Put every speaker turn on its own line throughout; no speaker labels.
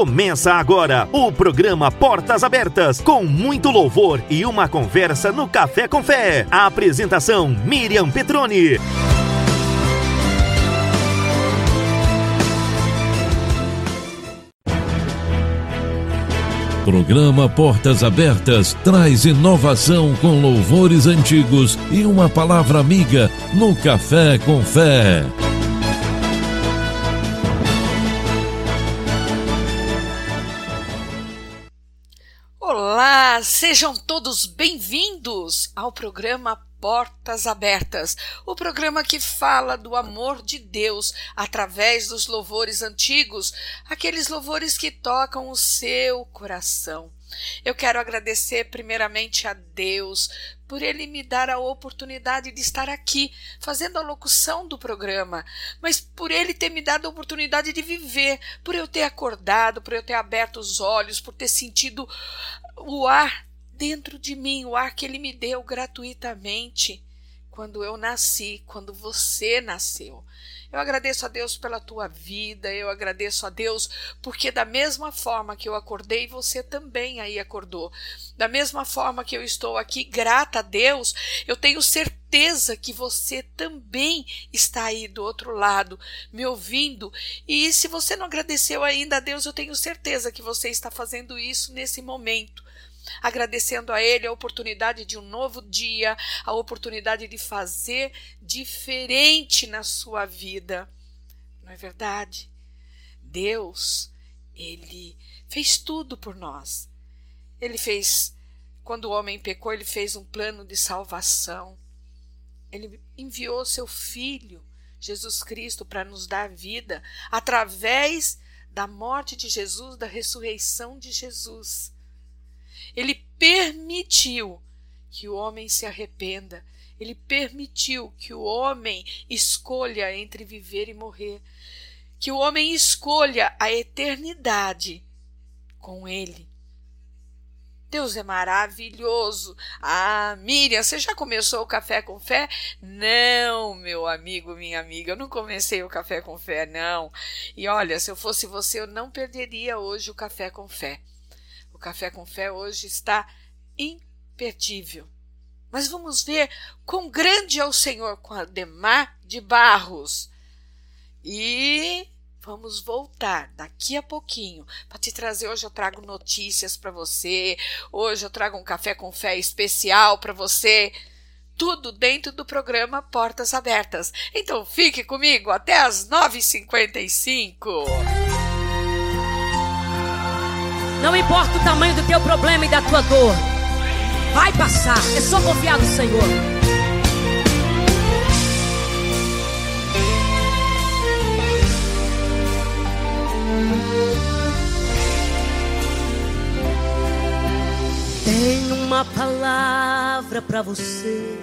Começa agora o programa Portas Abertas, com muito louvor e uma conversa no Café com Fé. A apresentação Miriam Petroni.
Programa Portas Abertas traz inovação com louvores antigos e uma palavra amiga no Café com Fé.
Sejam todos bem-vindos ao programa Portas Abertas, o programa que fala do amor de Deus através dos louvores antigos, aqueles louvores que tocam o seu coração. Eu quero agradecer primeiramente a Deus por ele me dar a oportunidade de estar aqui fazendo a locução do programa, mas por ele ter me dado a oportunidade de viver, por eu ter acordado, por eu ter aberto os olhos, por ter sentido o ar dentro de mim, o ar que ele me deu gratuitamente quando eu nasci, quando você nasceu. Eu agradeço a Deus pela tua vida, eu agradeço a Deus porque, da mesma forma que eu acordei, você também aí acordou. Da mesma forma que eu estou aqui, grata a Deus, eu tenho certeza que você também está aí do outro lado, me ouvindo. E se você não agradeceu ainda a Deus, eu tenho certeza que você está fazendo isso nesse momento agradecendo a Ele a oportunidade de um novo dia, a oportunidade de fazer diferente na sua vida. Não é verdade? Deus, Ele fez tudo por nós. Ele fez, quando o homem pecou, ele fez um plano de salvação. Ele enviou seu Filho, Jesus Cristo, para nos dar vida através da morte de Jesus, da ressurreição de Jesus. Ele permitiu que o homem se arrependa. Ele permitiu que o homem escolha entre viver e morrer. Que o homem escolha a eternidade com ele. Deus é maravilhoso. Ah, Miriam, você já começou o café com fé? Não, meu amigo, minha amiga, eu não comecei o café com fé, não. E olha, se eu fosse você, eu não perderia hoje o café com fé. Café com Fé hoje está imperdível. Mas vamos ver quão grande é o Senhor com Ademar de Barros. E vamos voltar daqui a pouquinho para te trazer. Hoje eu trago notícias para você. Hoje eu trago um café com fé especial para você. Tudo dentro do programa Portas Abertas. Então fique comigo até as 9h55.
Não importa o tamanho do teu problema e da tua dor. Vai passar. É só confiar no Senhor. Tenho uma palavra para você.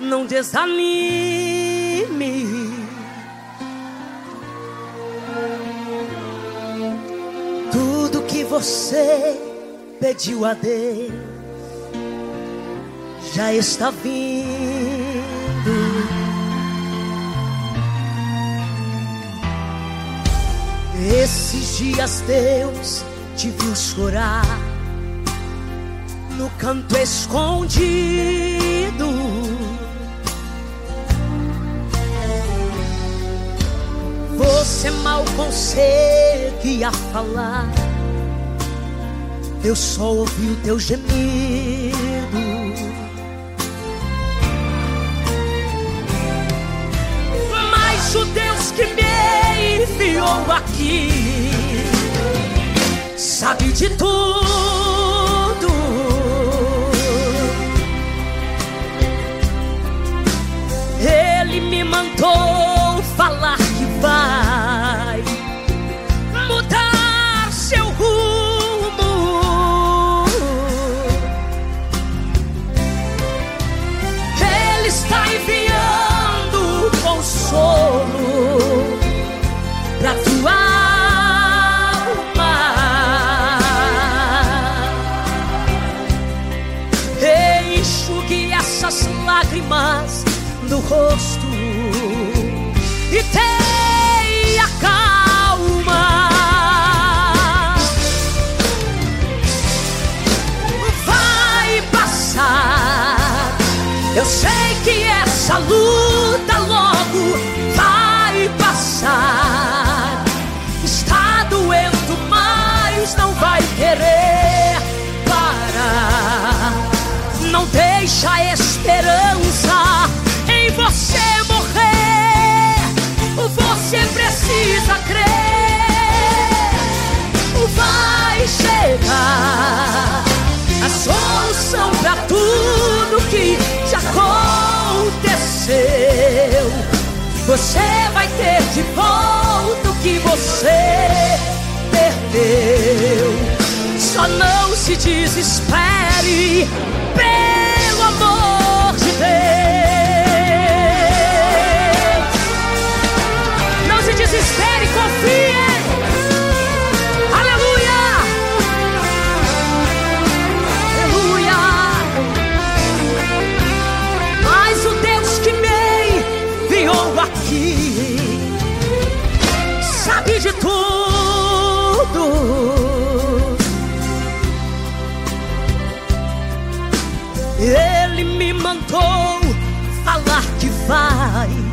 Não desanime. Você pediu a Deus já está vindo. Esses dias Deus te viu chorar no canto escondido. Você mal conseguia falar eu só ouvi o teu gemido. Mas o Deus que me enviou aqui sabe de tudo. Ele me mandou A esperança em você morrer. Você precisa crer. Vai chegar a solução para tudo que te aconteceu. Você vai ter de volta o que você perdeu. Só não se desespere. Desespere, confie. Aleluia. Aleluia. Mas o Deus que me enviou aqui sabe de tudo. Ele me mandou falar que vai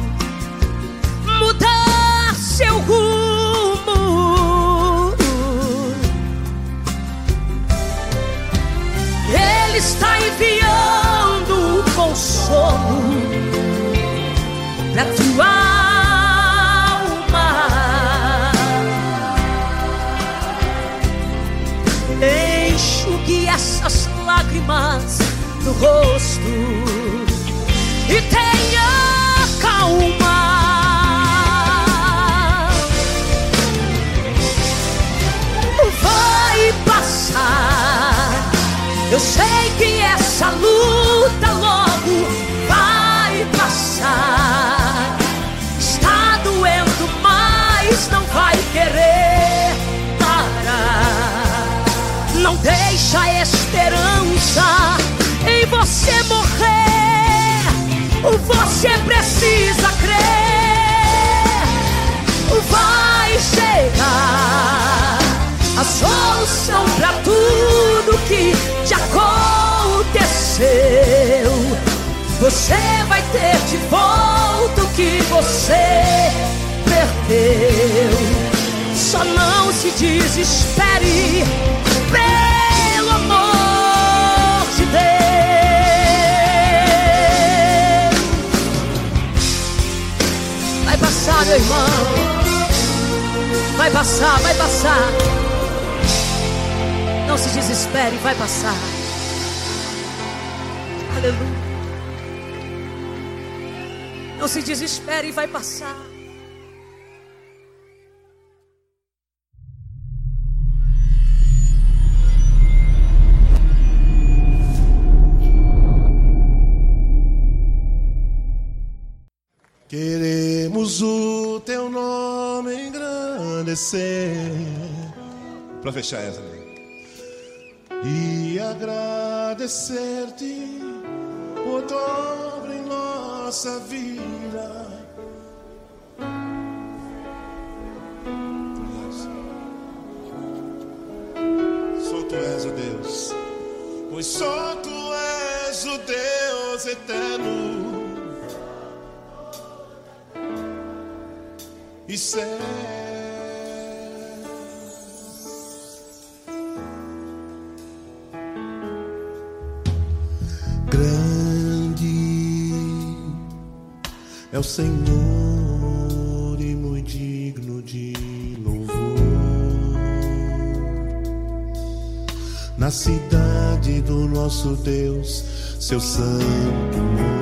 lágrimas no rosto e tenha calma. passar. Eu sei deixa a esperança em você morrer. Você precisa crer. Vai chegar a solução para tudo que te aconteceu. Você vai ter de volta o que você perdeu. Só não se desespere, amor de Deus. Vai passar, meu irmão. Vai passar, vai passar. Não se desespere, vai passar. Aleluia. Não se desespere, vai passar.
Engrandecer. Para fechar essa e agradecer-te por tua obra em nossa vida. Só tu és o Deus, pois só tu és o Deus eterno. E céu. É o Senhor e muito digno de louvor. Na cidade do nosso Deus, seu santo monte,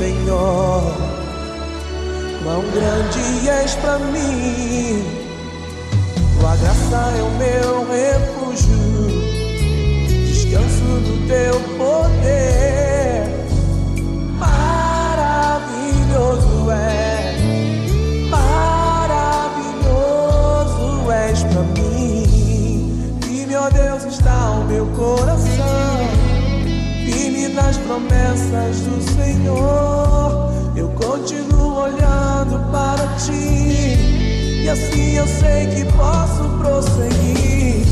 Senhor.
Quão grande és para mim. Tua graça é o meu refúgio. Descanso no teu poder maravilhoso é, maravilhoso és pra mim. Firme, ó Deus, está o meu coração, nas promessas do Senhor. Eu continuo olhando para ti, e assim eu sei que posso prosseguir.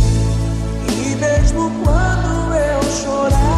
E mesmo quando eu chorar,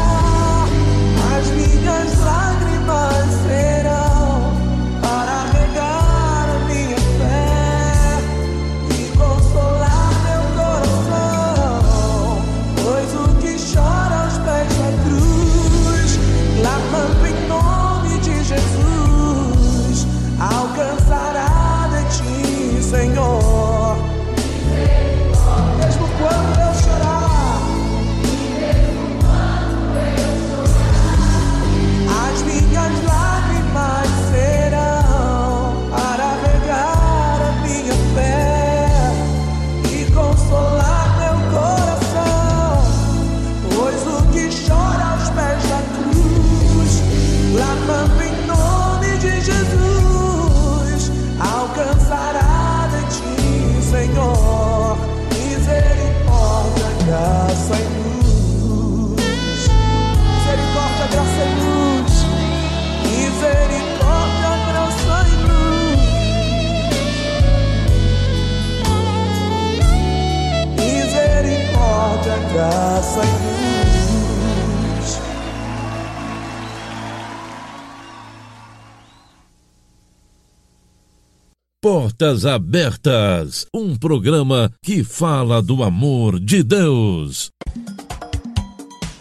Portas Abertas, um programa que fala do amor de Deus.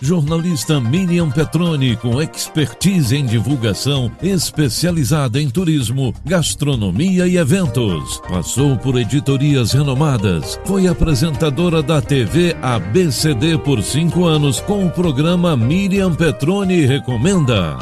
Jornalista Miriam Petroni, com expertise em divulgação, especializada em turismo, gastronomia e eventos. Passou por editorias renomadas. Foi apresentadora da TV ABCD por cinco anos com o programa Miriam Petroni Recomenda.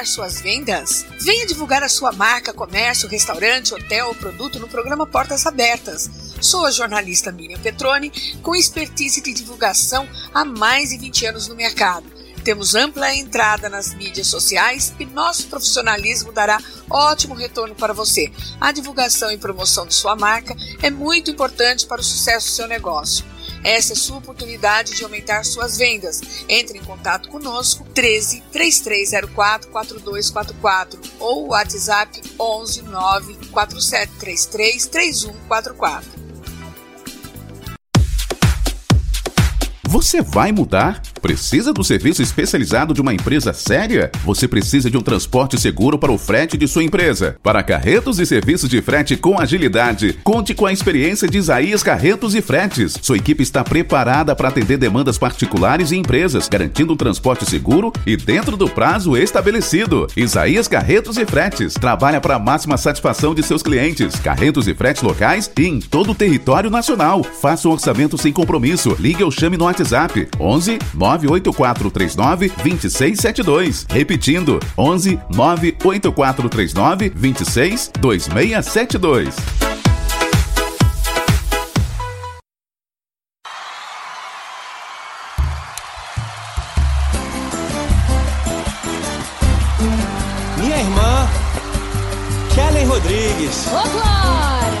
Aumentar suas vendas? Venha divulgar a sua marca, comércio, restaurante, hotel ou produto no programa Portas Abertas. Sou a jornalista Miriam Petroni, com expertise de divulgação há mais de 20 anos no mercado. Temos ampla entrada nas mídias sociais e nosso profissionalismo dará ótimo retorno para você. A divulgação e promoção de sua marca é muito importante para o sucesso do seu negócio. Essa é sua oportunidade de aumentar suas vendas. Entre em contato conosco 13 3304 4244 ou WhatsApp 11 9 4733 3144.
Você vai mudar? Precisa do serviço especializado de uma empresa séria? Você precisa de um transporte seguro para o frete de sua empresa. Para carretos e serviços de frete com agilidade, conte com a experiência de Isaías Carretos e Fretes. Sua equipe está preparada para atender demandas particulares e empresas, garantindo um transporte seguro e dentro do prazo estabelecido. Isaías Carretos e Fretes trabalha para a máxima satisfação de seus clientes. Carretos e fretes locais e em todo o território nacional. Faça um orçamento sem compromisso. Ligue ou chame no WhatsApp 11 98439 2672. Repetindo 11 98439 26 2672.
Minha irmã, Kellen Rodrigues.
Ô, Glória!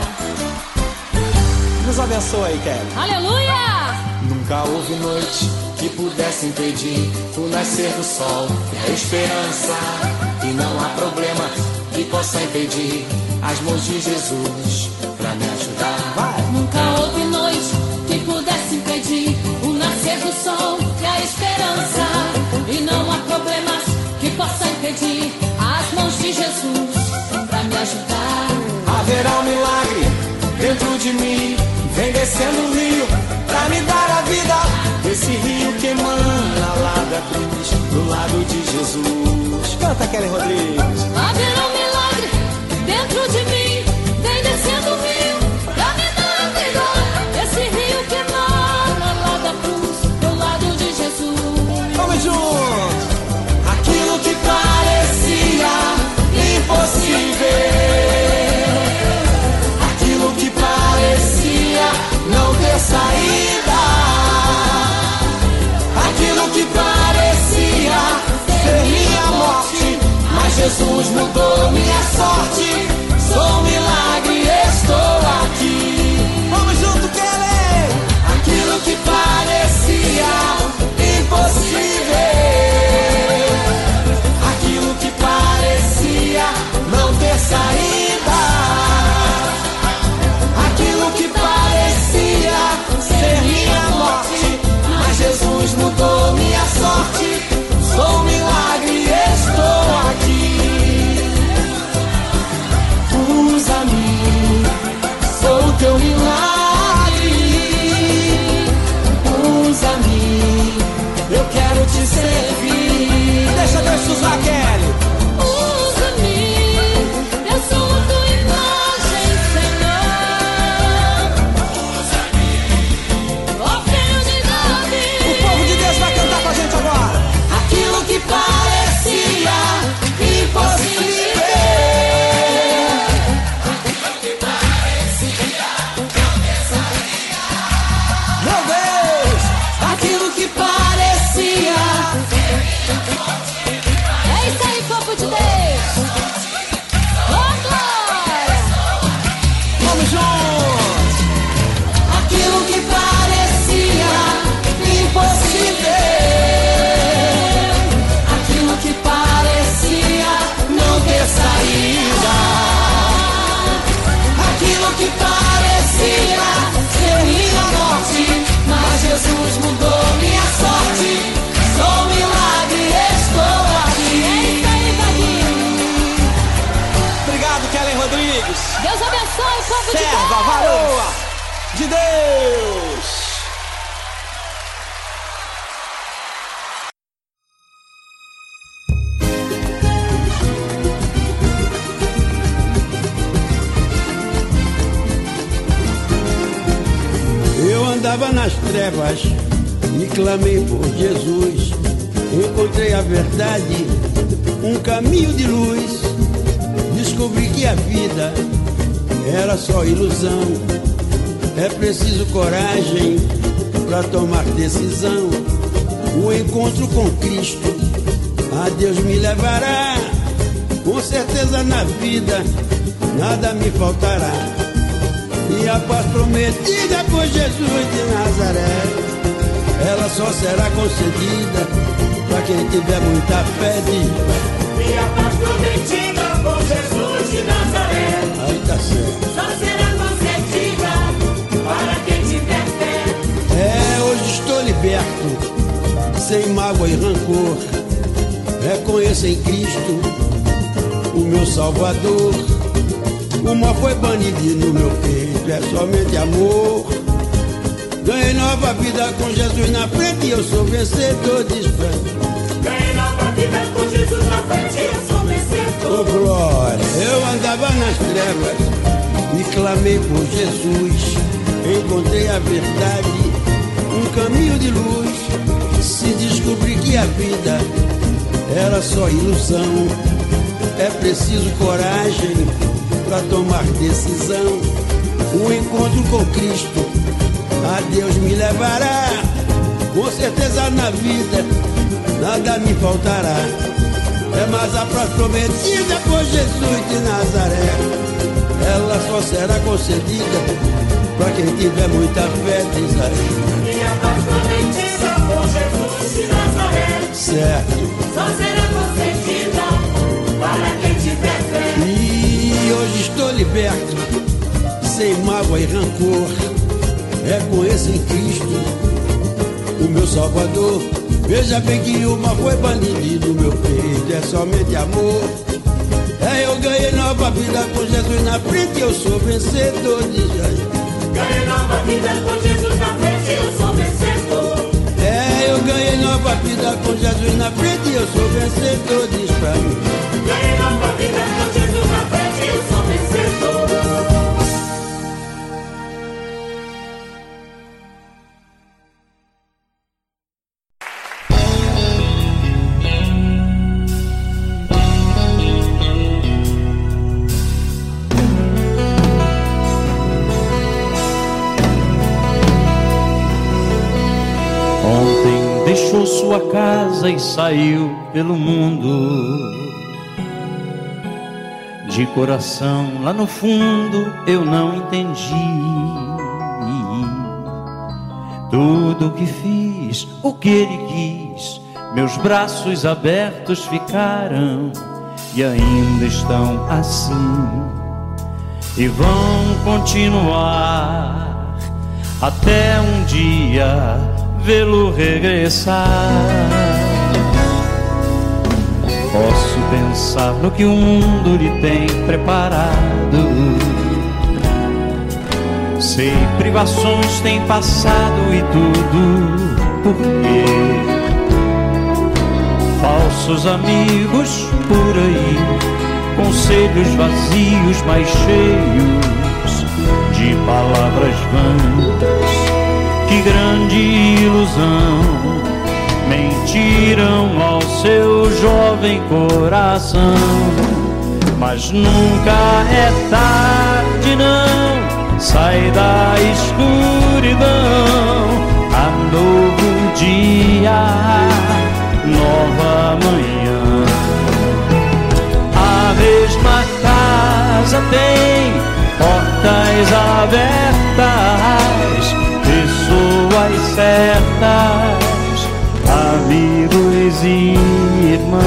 Nos abençoe, Kellen.
Aleluia!
Nunca houve noite que pudesse impedir o nascer do sol e a esperança. E não há problema que possa impedir as mãos de Jesus pra me ajudar. Vai!
Nunca houve noite que pudesse impedir o nascer do sol e a esperança. E não há problemas que possa impedir as mãos de Jesus pra me ajudar.
Haverá um milagre dentro de mim. Vem descendo do lado de Jesus. Canta, Kelly Rodrigues.
Haverá um milagre dentro de mim. Jesus
mudou minha sorte. Sou um milagre, estou aqui. Vamos junto, Kelly! Aquilo que parecia impossível. Aquilo que parecia não ter saída. Deus.
Eu
andava nas trevas e clamei por Jesus. Encontrei a verdade, um caminho de luz. Descobri que a vida era só ilusão. É preciso coragem para tomar decisão. O encontro com Cristo a Deus me levará. Com certeza na vida nada me faltará. E a paz prometida por Jesus de Nazaré, ela só será concedida para quem tiver muita fé. Diz,
E a paz prometida por Jesus de Nazaré
aí tá certo. Sem mágoa e rancor. Reconheço em Cristo o meu Salvador. O mal foi banido no meu peito, é somente amor. Ganhei nova vida com Jesus na frente e eu sou vencedor, diz
Ganhei nova vida com Jesus na frente e eu sou vencedor.
Oh glória, eu andava nas trevas e clamei por Jesus. Encontrei a verdade, um caminho de luz. Se descobri que a vida era só ilusão, é preciso coragem para tomar decisão. O encontro com Cristo a Deus me levará. Com certeza na vida nada me faltará. É mais a paz prometida por Jesus de Nazaré. Ela só será concedida para quem tiver muita fé, diz aí. Certo.
Só será concedida para quem tiver fé.
E hoje estou liberto, sem mágoa e rancor. Reconheço em Cristo o meu Salvador. Veja bem que o mal foi banido do meu peito, é somente amor. É, eu ganhei nova vida com Jesus na frente, eu sou vencedor de Jesus.
Ganhei nova vida com Jesus na frente,
ganhei nova vida com Jesus na frente, eu sou vencedor, diz pra mim.
Ganhei nova vida com Jesus na frente,
casa e saiu pelo mundo. De coração, lá no fundo, eu não entendi. Tudo que fiz, o que ele quis, meus braços abertos ficaram e ainda estão assim. E vão continuar até um dia vê-lo regressar. Posso pensar no que o mundo lhe tem preparado. Sei privações tem passado e tudo por quê? Falsos amigos por aí, conselhos vazios, mas cheios de palavras vãs que grande ilusão mentiram ao seu jovem coração. Mas nunca é tarde, não. Sai da escuridão. Há novo dia, nova manhã. A mesma casa tem portas abertas pessoas certas, amigos e irmãos.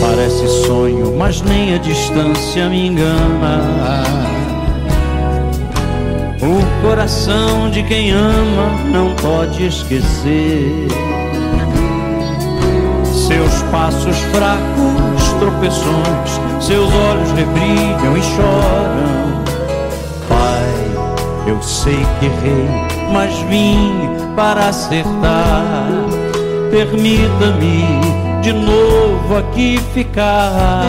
Parece sonho, mas nem a distância me engana. O coração de quem ama não pode esquecer seus passos fracos, tropeções, seus olhos rebrilham e choram. Pai, eu sei que errei, mas vim para acertar. Permita-me de novo aqui ficar.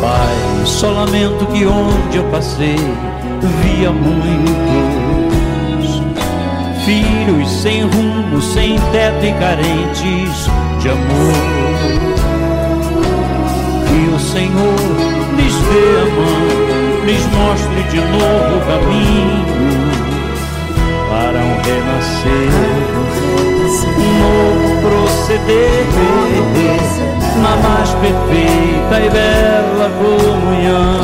Pai, só lamento que onde eu passei via muitos filhos sem rumo, sem teto e carentes de amor. Que o Senhor lhes dê a mão, lhes mostre de novo o caminho para um renascer, um novo proceder na mais perfeita e bela comunhão.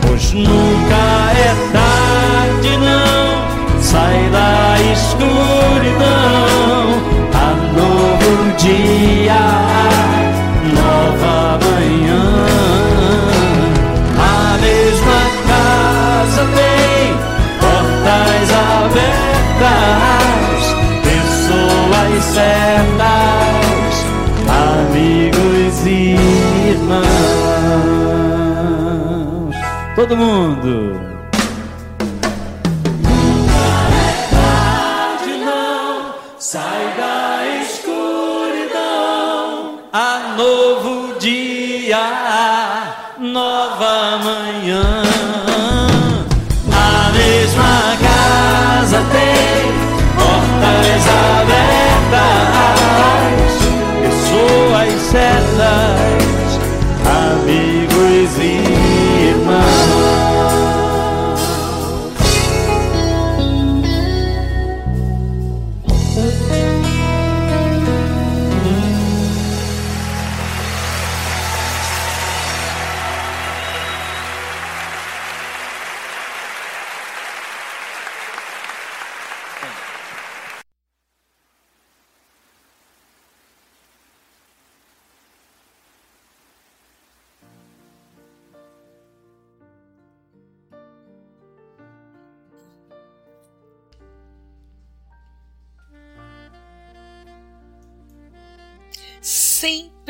Pois nunca é tarde, não sai da escuridão dia, nova manhã. A mesma casa tem portas abertas, pessoas certas, amigos e irmãos. Todo mundo!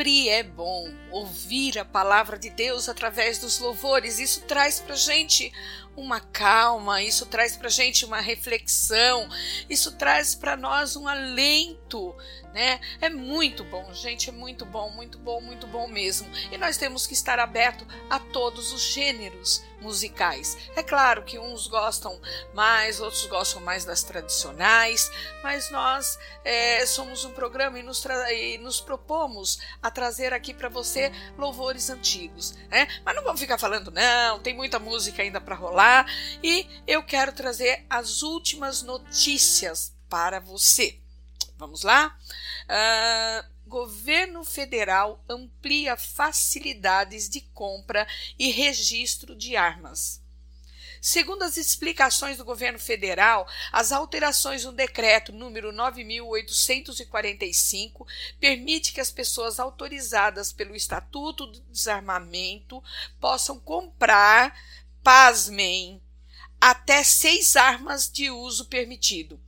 Sempre é bom ouvir a palavra de Deus através dos louvores. Isso traz para gente uma calma, isso traz para gente uma reflexão, isso traz para nós um alento, né? É muito bom, gente, é muito bom, muito bom, muito bom mesmo. E nós temos que estar aberto a todos os gêneros musicais. É claro que uns gostam mais, outros gostam mais das tradicionais, mas nós é, somos um programa e nos, e nos propomos a trazer aqui para você louvores antigos, né? Mas não vamos ficar falando, não, tem muita música ainda para rolar e eu quero trazer as últimas notícias para você. Vamos lá? Uh, governo federal amplia facilidades de compra e registro de armas. Segundo as explicações do governo federal, as alterações no decreto número 9845 permite que as pessoas autorizadas pelo Estatuto do Desarmamento possam comprar pasmem, até seis armas de uso permitido.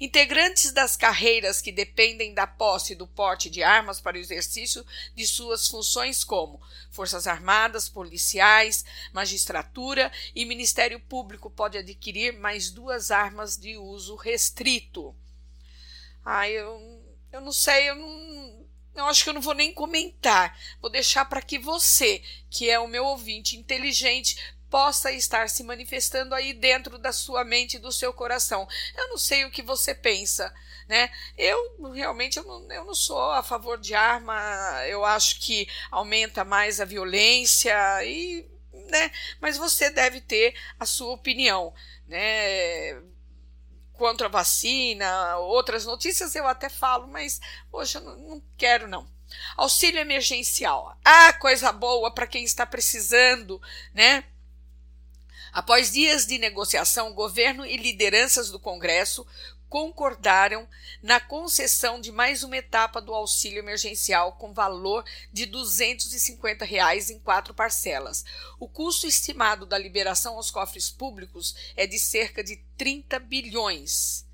Integrantes das carreiras que dependem da posse do porte de armas para o exercício de suas funções, como Forças Armadas, policiais, magistratura e Ministério Público, pode adquirir mais duas armas de uso restrito. Ah, eu, eu não sei, eu não, eu acho que eu não vou nem comentar. Vou deixar para que você, que é o meu ouvinte inteligente, possa estar se manifestando aí dentro da sua mente do seu coração. Eu não sei o que você pensa, né? Eu realmente eu não, eu não sou a favor de arma, eu acho que aumenta mais a violência e, né? Mas você deve ter a sua opinião, né? Contra a vacina, outras notícias eu até falo, mas hoje eu não, não quero não. Auxílio emergencial. Ah, coisa boa para quem está precisando, né? Após dias de negociação, governo e lideranças do Congresso concordaram na concessão de mais uma etapa do auxílio emergencial com valor de 250 reais em quatro parcelas. O custo estimado da liberação aos cofres públicos é de cerca de 30 bilhões.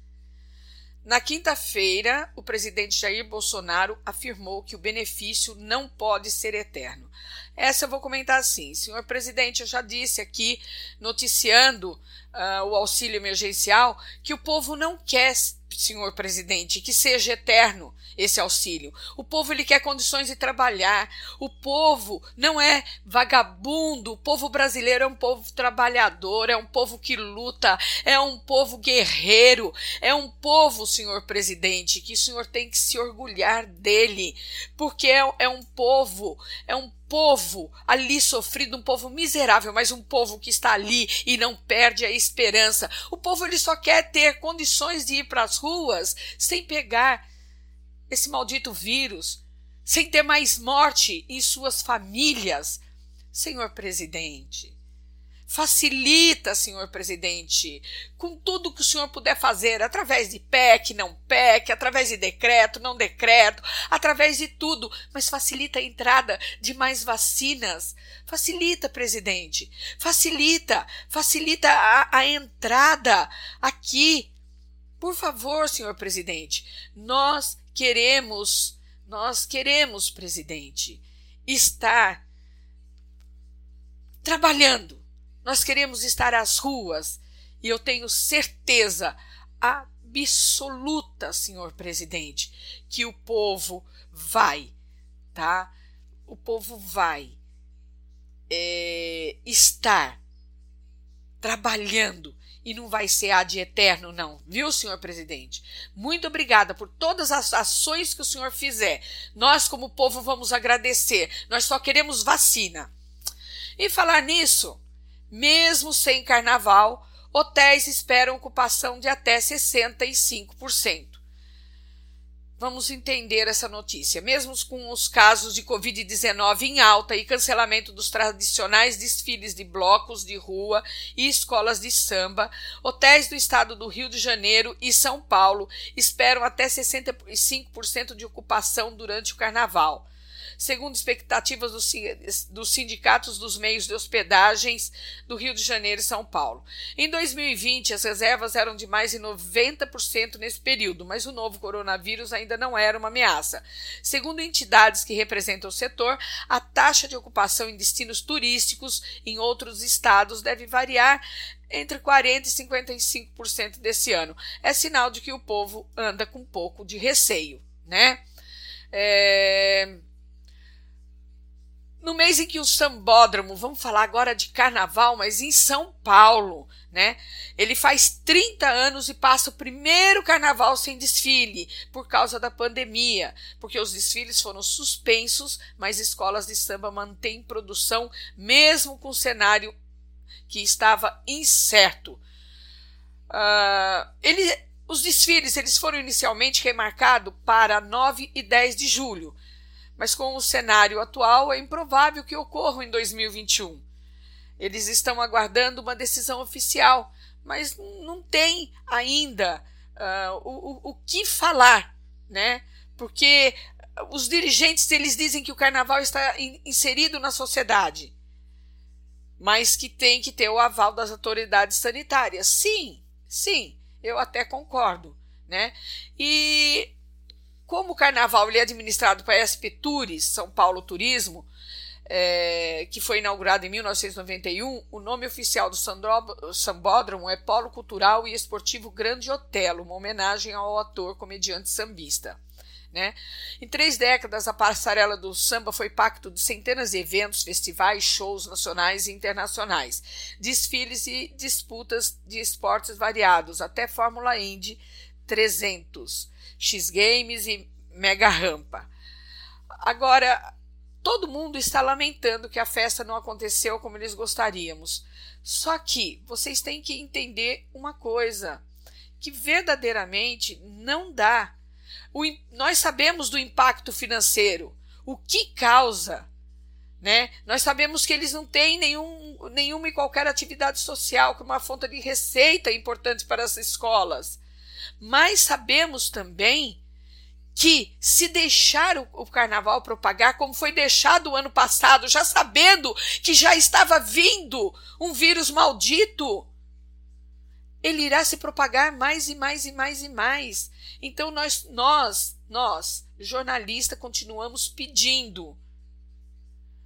Na quinta-feira, o presidente Jair Bolsonaro afirmou que o benefício não pode ser eterno. Essa eu vou comentar assim. Senhor presidente, eu já disse aqui, noticiando uh, o auxílio emergencial, que o povo não quer, senhor presidente, que seja eterno esse auxílio. O povo ele quer condições de trabalhar. O povo não é vagabundo. O povo brasileiro é um povo trabalhador, é um povo que luta, é um povo guerreiro, é um povo, senhor presidente, que o senhor tem que se orgulhar dele, porque é, é um povo, é um povo ali sofrido, um povo miserável, mas um povo que está ali e não perde a esperança. O povo ele só quer ter condições de ir para as ruas sem pegar esse maldito vírus, sem ter mais morte em suas famílias. Senhor presidente, Facilita, senhor presidente, com tudo que o senhor puder fazer, através de PEC, não PEC, através de decreto, não decreto, através de tudo, mas facilita a entrada de mais vacinas. Facilita, presidente. Facilita, facilita a, a entrada aqui. Por favor, senhor presidente, nós queremos, nós queremos, presidente, estar trabalhando Nós queremos estar às ruas e eu tenho certeza absoluta, senhor presidente, que o povo vai, tá? O povo vai é, estar trabalhando e não vai ser ad eterno, não, viu, senhor presidente? Muito obrigada por todas as ações que o senhor fizer. Nós, como povo, vamos agradecer. Nós só queremos vacina. E falar nisso, mesmo sem carnaval, hotéis esperam ocupação de até 65%. Vamos entender essa notícia. Mesmo com os casos de Covid-19 em alta e cancelamento dos tradicionais desfiles de blocos de rua e escolas de samba, hotéis do estado do Rio de Janeiro e São Paulo esperam até 65% de ocupação durante o carnaval segundo expectativas dos sindicatos dos meios de hospedagens do Rio de Janeiro e São Paulo. Em 2020, as reservas eram de mais de 90% nesse período, mas o novo coronavírus ainda não era uma ameaça. Segundo entidades que representam o setor, a taxa de ocupação em destinos turísticos em outros estados deve variar entre 40% e 55% desse ano. É sinal de que o povo anda com um pouco de receio, né? É... No mês em que o sambódromo, vamos falar agora de carnaval, mas em São Paulo, né? Ele faz 30 anos e passa o primeiro carnaval sem desfile por causa da pandemia, porque os desfiles foram suspensos, mas escolas de samba mantêm produção mesmo com o cenário que estava incerto. Uh, ele, os desfiles eles foram inicialmente remarcados para 9 e 10 de julho, mas com o cenário atual é improvável que ocorram em 2021. Eles estão aguardando uma decisão oficial, mas não tem ainda uh, o, o, que falar, né? Porque os dirigentes eles dizem que o carnaval está in, inserido na sociedade, mas que tem que ter o aval das autoridades sanitárias. Sim, sim, eu até concordo, né? E como o carnaval ele é administrado para a SP Tours, São Paulo Turismo, é, que foi inaugurado em 1991, o nome oficial do Sambódromo é Polo Cultural e Esportivo Grande Otelo, uma homenagem ao ator comediante sambista. Né? Em três décadas, a passarela do samba foi pacto de centenas de eventos, festivais, shows nacionais e internacionais, desfiles e disputas de esportes variados, até Fórmula Indy 300. X Games e Mega Rampa. Agora, todo mundo está lamentando que a festa não aconteceu como eles gostaríamos. Só que vocês têm que entender uma coisa: que verdadeiramente não dá. O, nós sabemos do impacto financeiro, o que causa. Né? Nós sabemos que eles não têm nenhum, nenhuma e qualquer atividade social, que é uma fonte de receita importante para as escolas. Mas sabemos também que se deixar o, carnaval propagar, como foi deixado o ano passado, já sabendo que já estava vindo um vírus maldito, ele irá se propagar mais e mais e mais e mais. Então nós, nós, nós, jornalistas, continuamos pedindo.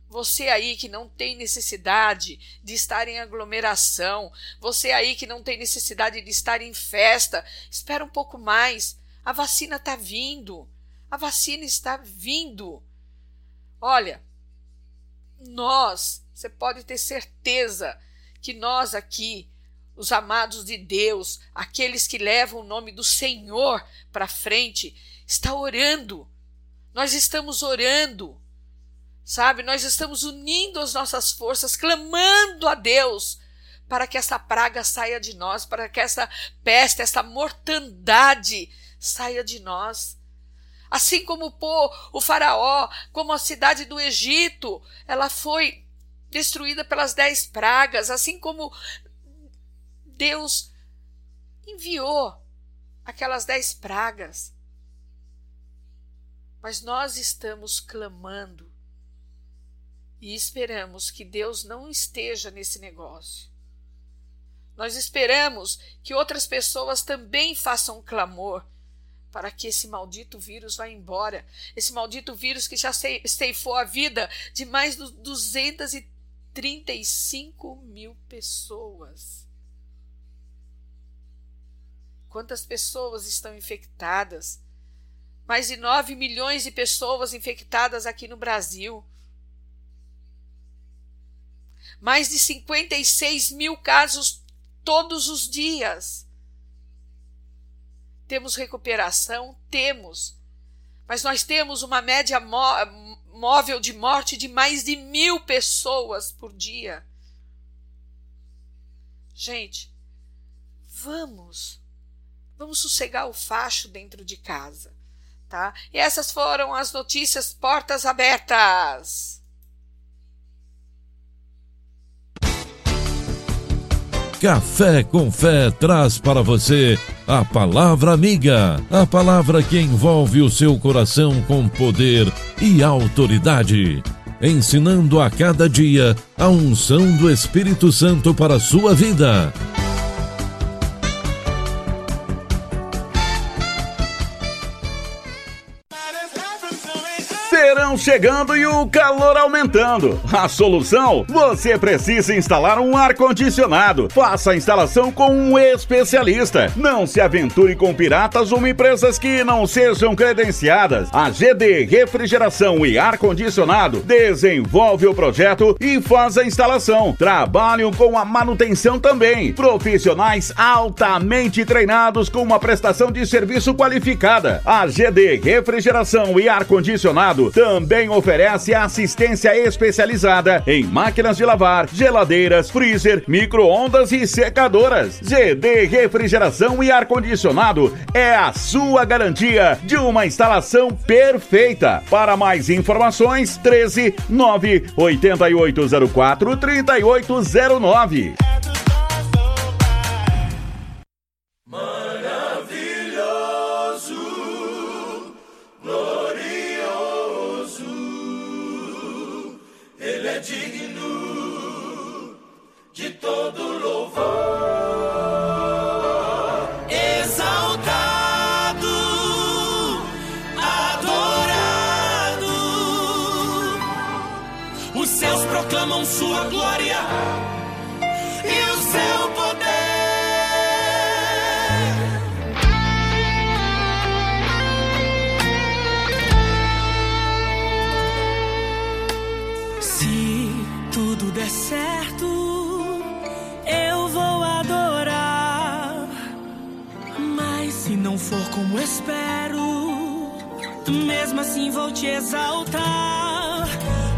Você aí que não tem necessidade de estar em aglomeração, você aí que não tem necessidade de estar em festa, espera um pouco mais a vacina está vindo. A vacina está vindo. Olha, nós, você pode ter certeza que nós aqui, os amados de Deus, aqueles que levam o nome do Senhor para frente, está orando. Nós estamos orando. Sabe? Nós estamos unindo as nossas forças, clamando a Deus para que essa praga saia de nós, para que essa peste, essa mortandade saia de nós. Assim como pô, o faraó, como a cidade do Egito, ela foi destruída pelas dez pragas, assim como Deus enviou aquelas dez pragas. Mas nós estamos clamando e esperamos que Deus não esteja nesse negócio. Nós esperamos que outras pessoas também façam clamor para que esse maldito vírus vá embora. Esse maldito vírus que já ceifou a vida de mais de 230 35 mil pessoas. Quantas pessoas estão infectadas? Mais de 9 milhões de pessoas infectadas aqui no Brasil. Mais de 56 mil casos todos os dias. Temos recuperação? Temos. Mas nós temos uma média móvel de morte de mais de mil pessoas por dia. Gente, vamos, vamos sossegar o facho dentro de casa, tá? E essas foram as notícias portas abertas.
Café com Fé traz para você a palavra amiga, a palavra que envolve o seu coração com poder e autoridade, ensinando a cada dia a unção do Espírito Santo para a sua vida.
Verão chegando e o calor aumentando. A solução? Você precisa instalar um ar-condicionado. Faça a instalação com um especialista. Não se aventure com piratas ou empresas que não sejam credenciadas. A GD Refrigeração e Ar-Condicionado desenvolve o projeto e faz a instalação. Trabalham com a manutenção também. Profissionais altamente treinados com uma prestação de serviço qualificada. A GD Refrigeração e Ar-Condicionado também oferece assistência especializada em máquinas de lavar, geladeiras, freezer, micro-ondas e secadoras. GD Refrigeração e Ar-Condicionado é a sua garantia de uma instalação perfeita. Para mais informações, 13 9 8804 3809.
Como espero, mesmo assim vou te exaltar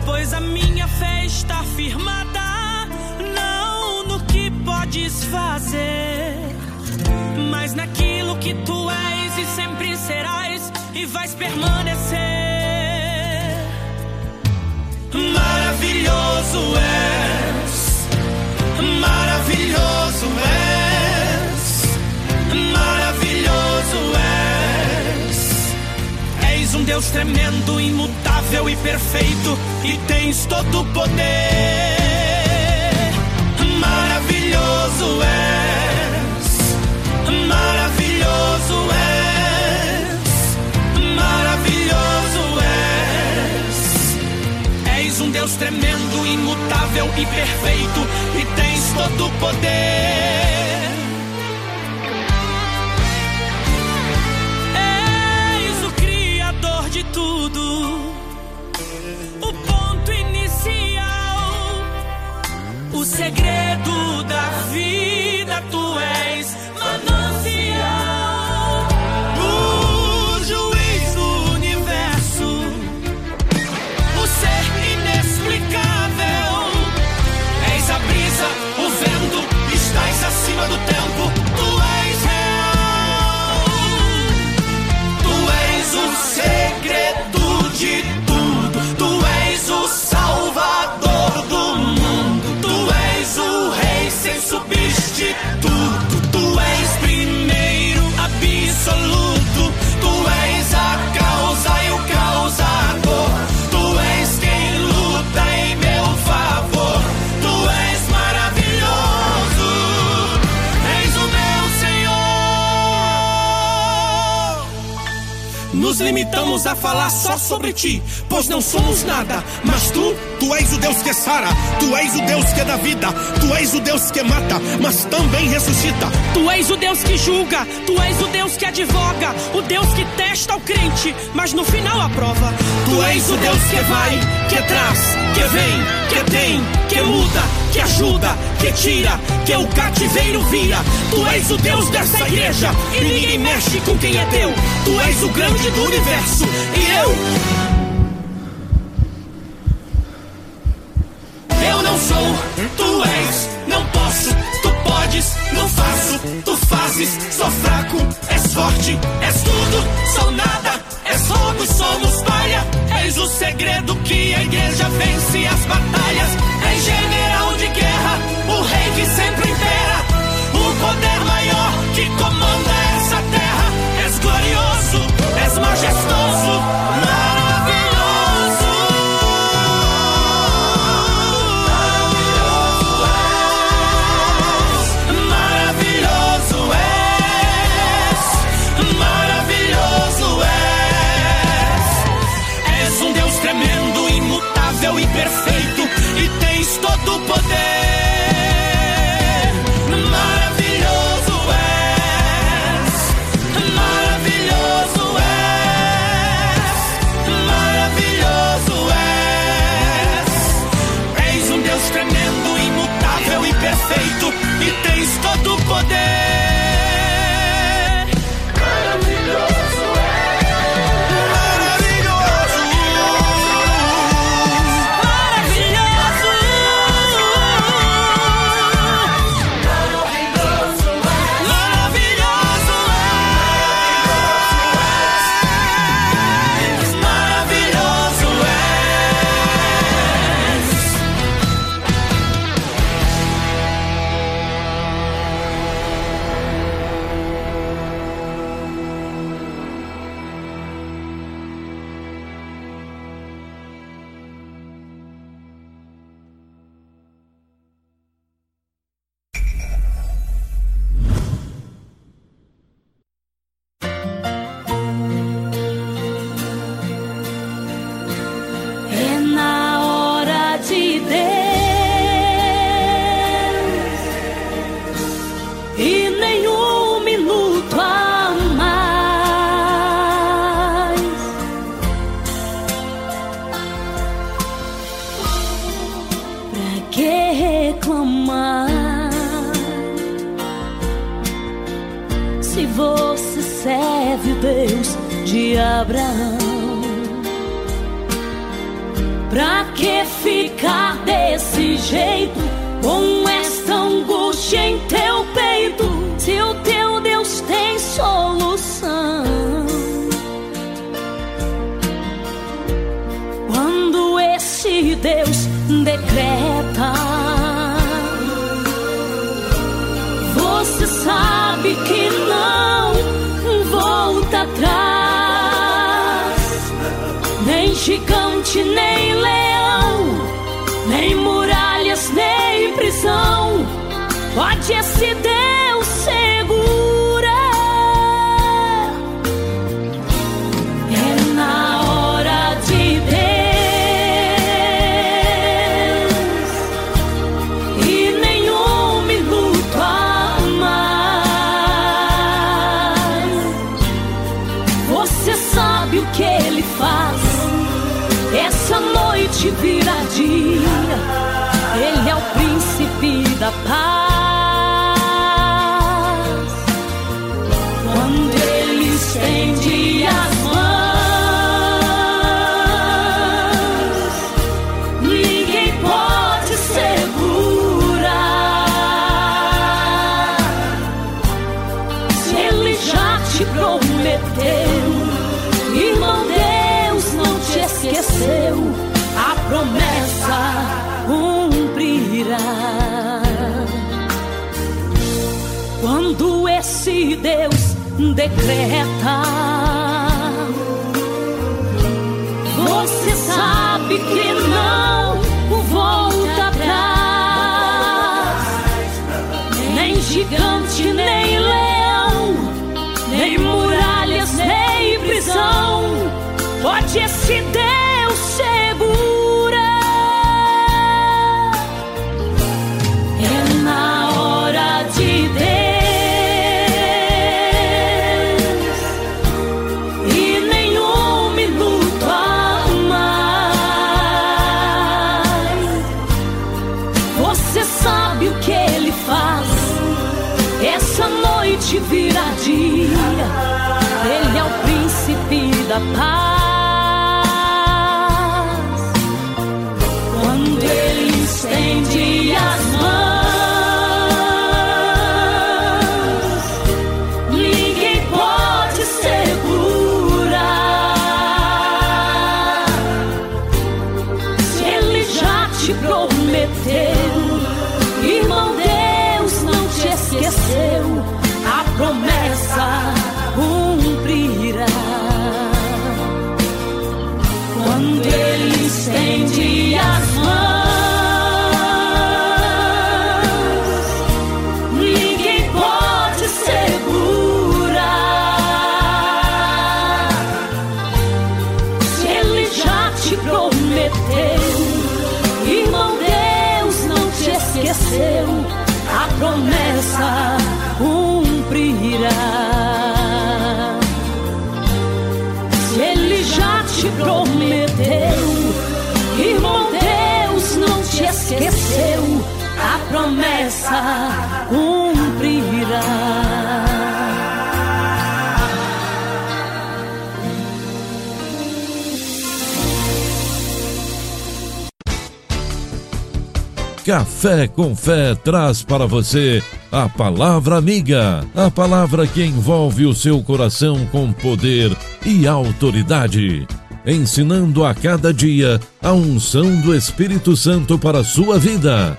pois a minha fé está firmada não no que podes fazer, mas naquilo que tu és e sempre serás e vais permanecer. Maravilhoso és, maravilhoso és, Deus tremendo, imutável e perfeito e tens todo o poder. Maravilhoso és, maravilhoso és, maravilhoso és. És um Deus tremendo, imutável e perfeito e tens todo o poder. O segredo da vida tu és limitamos a falar só sobre ti, pois não somos nada, mas tu, tu és o Deus que sara, tu és o Deus que dá vida, tu és o Deus que mata, mas também ressuscita.
Tu és o Deus que julga, tu és o Deus que advoga, o Deus que testa o crente, mas no final aprova.
Tu és o Deus que vai, que traz, que vem, que tem, que muda, que ajuda, que tira, que o cativeiro vira. Tu és o Deus dessa igreja e ninguém mexe com quem é teu. Tu és o grande do universo e eu. Eu não sou, tu és, não posso, tu podes, não faço, tu fazes, sou fraco, és forte, és tudo, sou nada, és roubo, somos és o segredo que a igreja vence as batalhas, és general de guerra, o rei que sempre impera, o poder maior que comanda essa terra, és glorioso, és majestoso,
noite virá dia. Ele é o príncipe da paz. Decreta,
Café com Fé traz para você a palavra amiga, a palavra que envolve o seu coração com poder e autoridade, ensinando a cada dia a unção do Espírito Santo para a sua vida.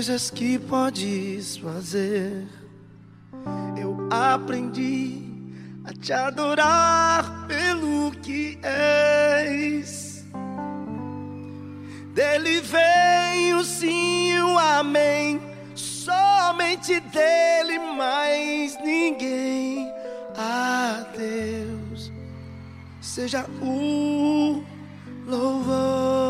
Coisas que podes fazer. Eu aprendi a te adorar pelo que és. Dele vem o sim o amém. Somente dele, mais ninguém. A Deus seja o louvor.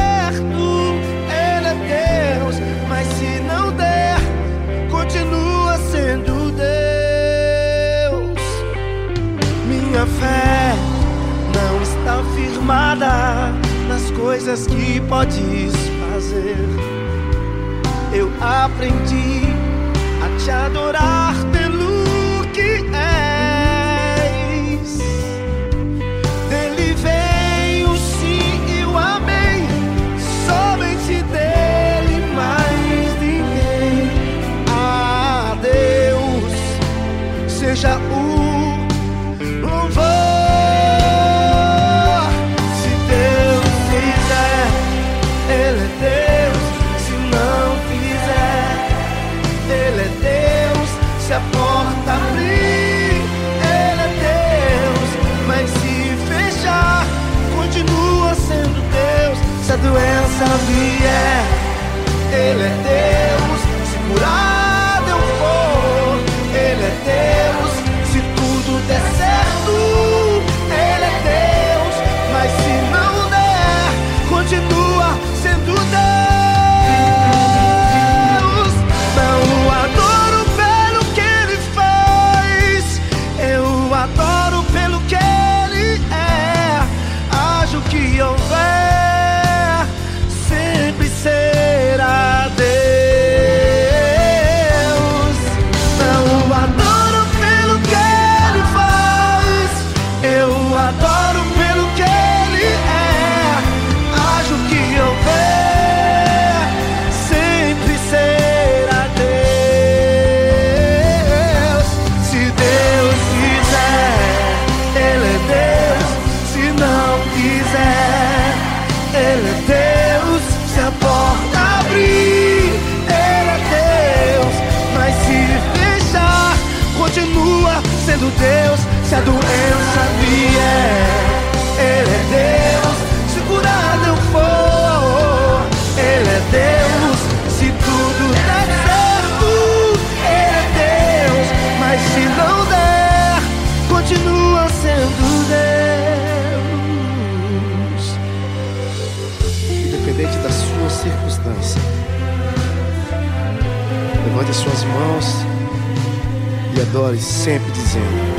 firmada nas coisas que podes fazer. Eu aprendi a te adorar pelo doença vier, sempre dizendo: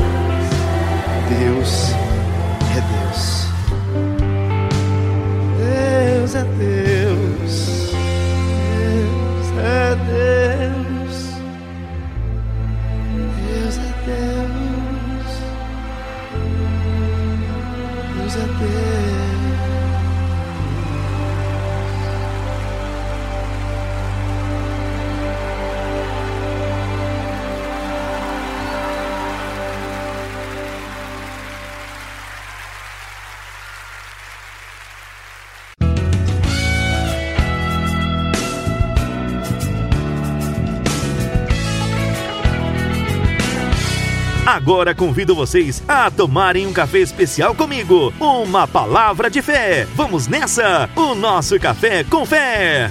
Agora convido vocês a tomarem um café especial comigo. Uma palavra de fé. Vamos nessa! O nosso café com fé.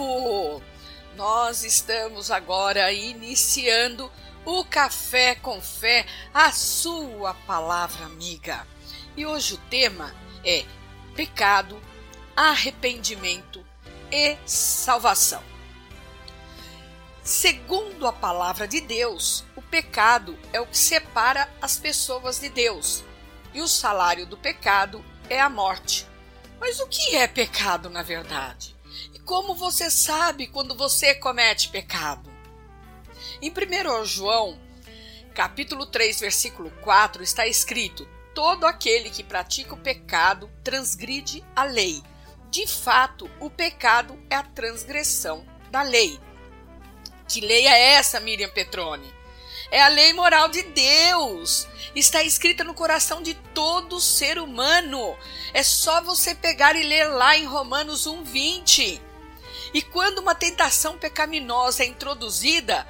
Novo! Nós estamos agora iniciando o Café com Fé, a sua palavra amiga. E hoje o tema é pecado, arrependimento e salvação. Segundo a palavra de Deus, o pecado é o que separa as pessoas de Deus, e o salário do pecado é a morte. Mas o que é pecado na verdade? Como você sabe quando você comete pecado? Em 1 João, capítulo 3, versículo 4, está escrito: Todo aquele que pratica o pecado transgride a lei. De fato, o pecado é a transgressão da lei. Que lei é essa, Miriam Petrone? É a lei moral de Deus. Está escrita no coração de todo ser humano. É só você pegar e ler lá em Romanos 1:20. E quando uma tentação pecaminosa é introduzida,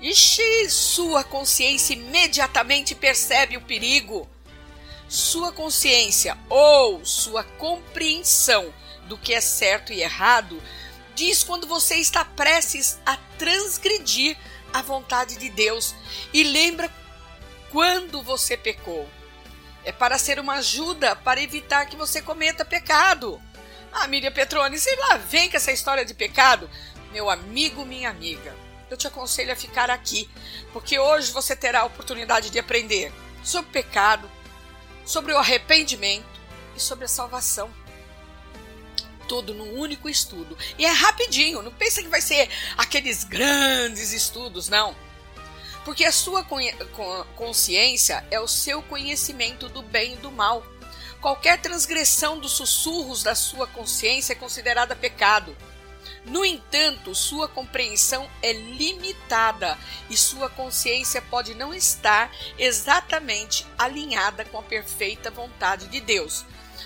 ixi, sua consciência imediatamente percebe o perigo. Sua consciência ou sua compreensão do que é certo e errado diz quando você está prestes a transgredir a vontade de Deus e lembra quando você pecou. É para ser uma ajuda para evitar que você cometa pecado. Ah, Miriam Petrone, sei lá, vem com essa história de pecado. Meu amigo, minha amiga, eu te aconselho a ficar aqui, porque hoje você terá a oportunidade de aprender sobre pecado, sobre o arrependimento e sobre a salvação tudo num único estudo. E é rapidinho, não pensa que vai ser aqueles grandes estudos, não. Porque a sua consciência é o seu conhecimento do bem e do mal. Qualquer transgressão dos sussurros da sua consciência é considerada pecado. No entanto, sua compreensão é limitada e sua consciência pode não estar exatamente alinhada com a perfeita vontade de Deus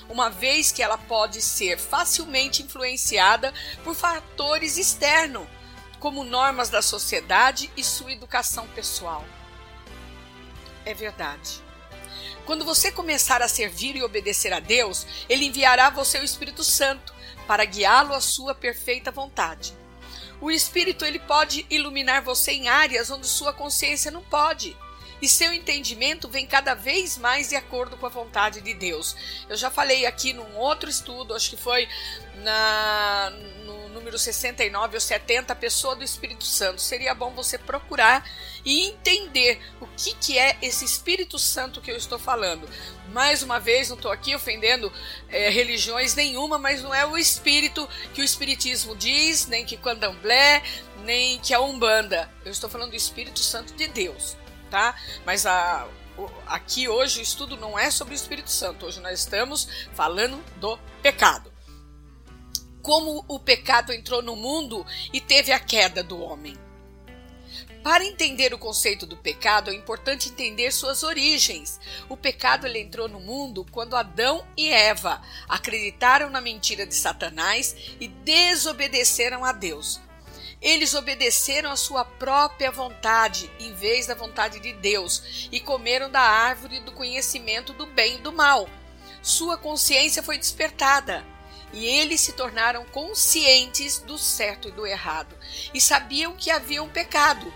uma vez que ela pode ser facilmente influenciada por fatores externos, como normas da sociedade e sua educação pessoal. É verdade. Quando você começar a servir e obedecer a Deus, Ele enviará você o Espírito Santo para guiá-lo à sua perfeita vontade. O Espírito ele pode iluminar você em áreas onde sua consciência não pode. E seu entendimento vem cada vez mais de acordo com a vontade de Deus. Eu já falei aqui num outro estudo, acho que foi na, no número 69 ou 70, a pessoa do Espírito Santo. Seria bom você procurar e entender o que, que é esse Espírito Santo que eu estou falando. Mais uma vez, não estou aqui ofendendo é, religiões nenhuma, mas não é o Espírito que o Espiritismo diz, nem que Candomblé, nem que a Umbanda. Eu estou falando do Espírito Santo de Deus tá? Mas a, aqui hoje o estudo não é sobre o Espírito Santo. Hoje nós estamos falando do pecado. Como o pecado entrou no mundo e teve a queda do homem. Para entender o conceito do pecado, é importante entender suas origens. O pecado ele entrou no mundo quando Adão e Eva acreditaram na mentira de Satanás e desobedeceram a Deus. Eles obedeceram à sua própria vontade em vez da vontade de Deus e comeram da árvore do conhecimento do bem e do mal. Sua consciência foi despertada e eles se tornaram conscientes do certo e do errado e sabiam que havia um pecado.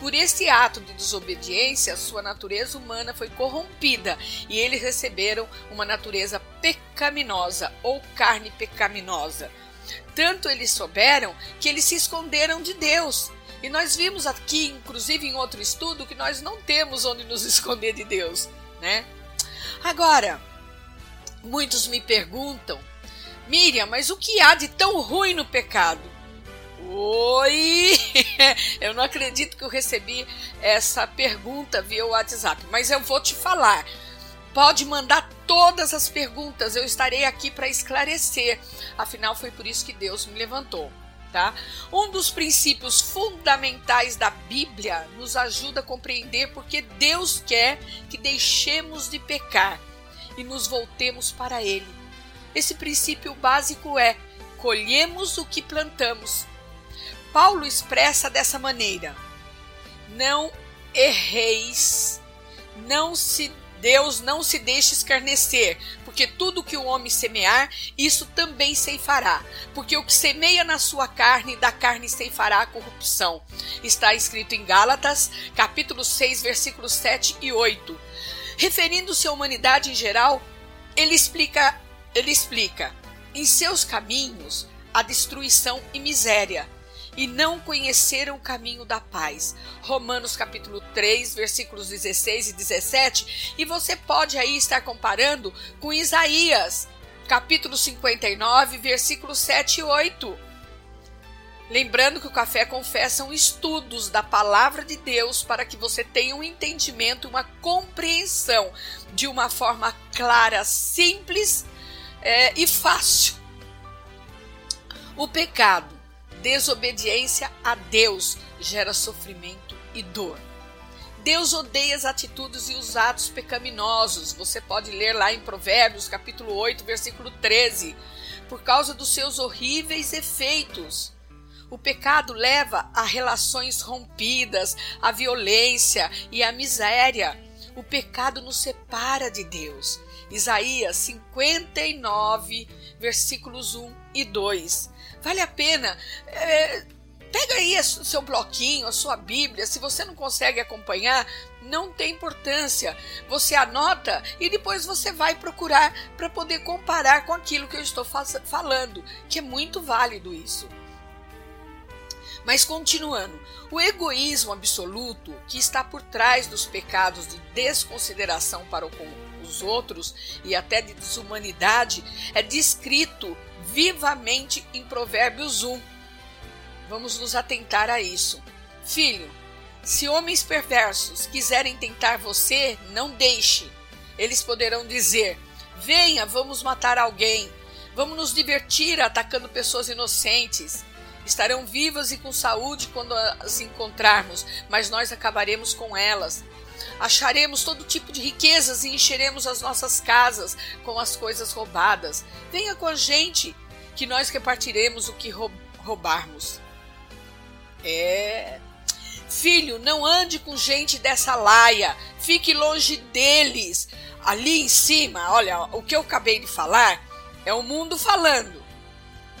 Por esse ato de desobediência, sua natureza humana foi corrompida e eles receberam uma natureza pecaminosa ou carne pecaminosa. Tanto eles souberam que eles se esconderam de Deus. E nós vimos aqui, inclusive em outro estudo, que nós não temos onde nos esconder de Deus, né? Agora, muitos me perguntam, Miriam, mas o que há de tão ruim no pecado? Oi! Eu não acredito que eu recebi essa pergunta via WhatsApp, mas eu vou te falar. Pode mandar todas as perguntas, eu estarei aqui para esclarecer. Afinal, foi por isso que Deus me levantou. Tá? Um dos princípios fundamentais da Bíblia nos ajuda a compreender porque Deus quer que deixemos de pecar e nos voltemos para Ele. Esse princípio básico é: colhemos o que plantamos. Paulo expressa dessa maneira: não erreis, não se Deus não se deixe escarnecer, porque tudo que o homem semear, isso também ceifará. Porque o que semeia na sua carne, da carne ceifará a corrupção. Está escrito em Gálatas, capítulo 6, versículos 7 e 8. Referindo-se à humanidade em geral, ele explica, ele explica: em seus caminhos a destruição e miséria e não conheceram o caminho da paz. Romanos capítulo 3, versículos 16 e 17, e você pode aí estar comparando com Isaías, capítulo 59, versículos 7 e 8. Lembrando que o Café Confessa são estudos da palavra de Deus para que você tenha um entendimento, uma compreensão de uma forma clara, simples é, e fácil. O pecado Desobediência a Deus gera sofrimento e dor. Deus odeia as atitudes e os atos pecaminosos. Você pode ler lá em Provérbios, capítulo 8, versículo 13. Por causa dos seus horríveis efeitos. O pecado leva a relações rompidas, a violência e a miséria. O pecado nos separa de Deus. Isaías 59, versículos 1 e 2. Vale a pena. É, pega aí o seu bloquinho, a sua Bíblia. Se você não consegue acompanhar, não tem importância. Você anota e depois você vai procurar para poder comparar com aquilo que eu estou falando, que é muito válido isso. Mas continuando, o egoísmo absoluto que está por trás dos pecados de desconsideração para os outros e até de desumanidade é descrito vivamente em Provérbios 1. Vamos nos atentar a isso. Filho, se homens perversos quiserem tentar você, não deixe. Eles poderão dizer: Venha, vamos matar alguém. Vamos nos divertir atacando pessoas inocentes. Estarão vivas e com saúde quando as encontrarmos, mas nós acabaremos com elas. Acharemos todo tipo de riquezas e encheremos as nossas casas com as coisas roubadas. Venha com a gente, que nós repartiremos o que roubarmos. É. Filho, não ande com gente dessa laia. Fique longe deles. Ali em cima, olha, o que eu acabei de falar é o mundo falando.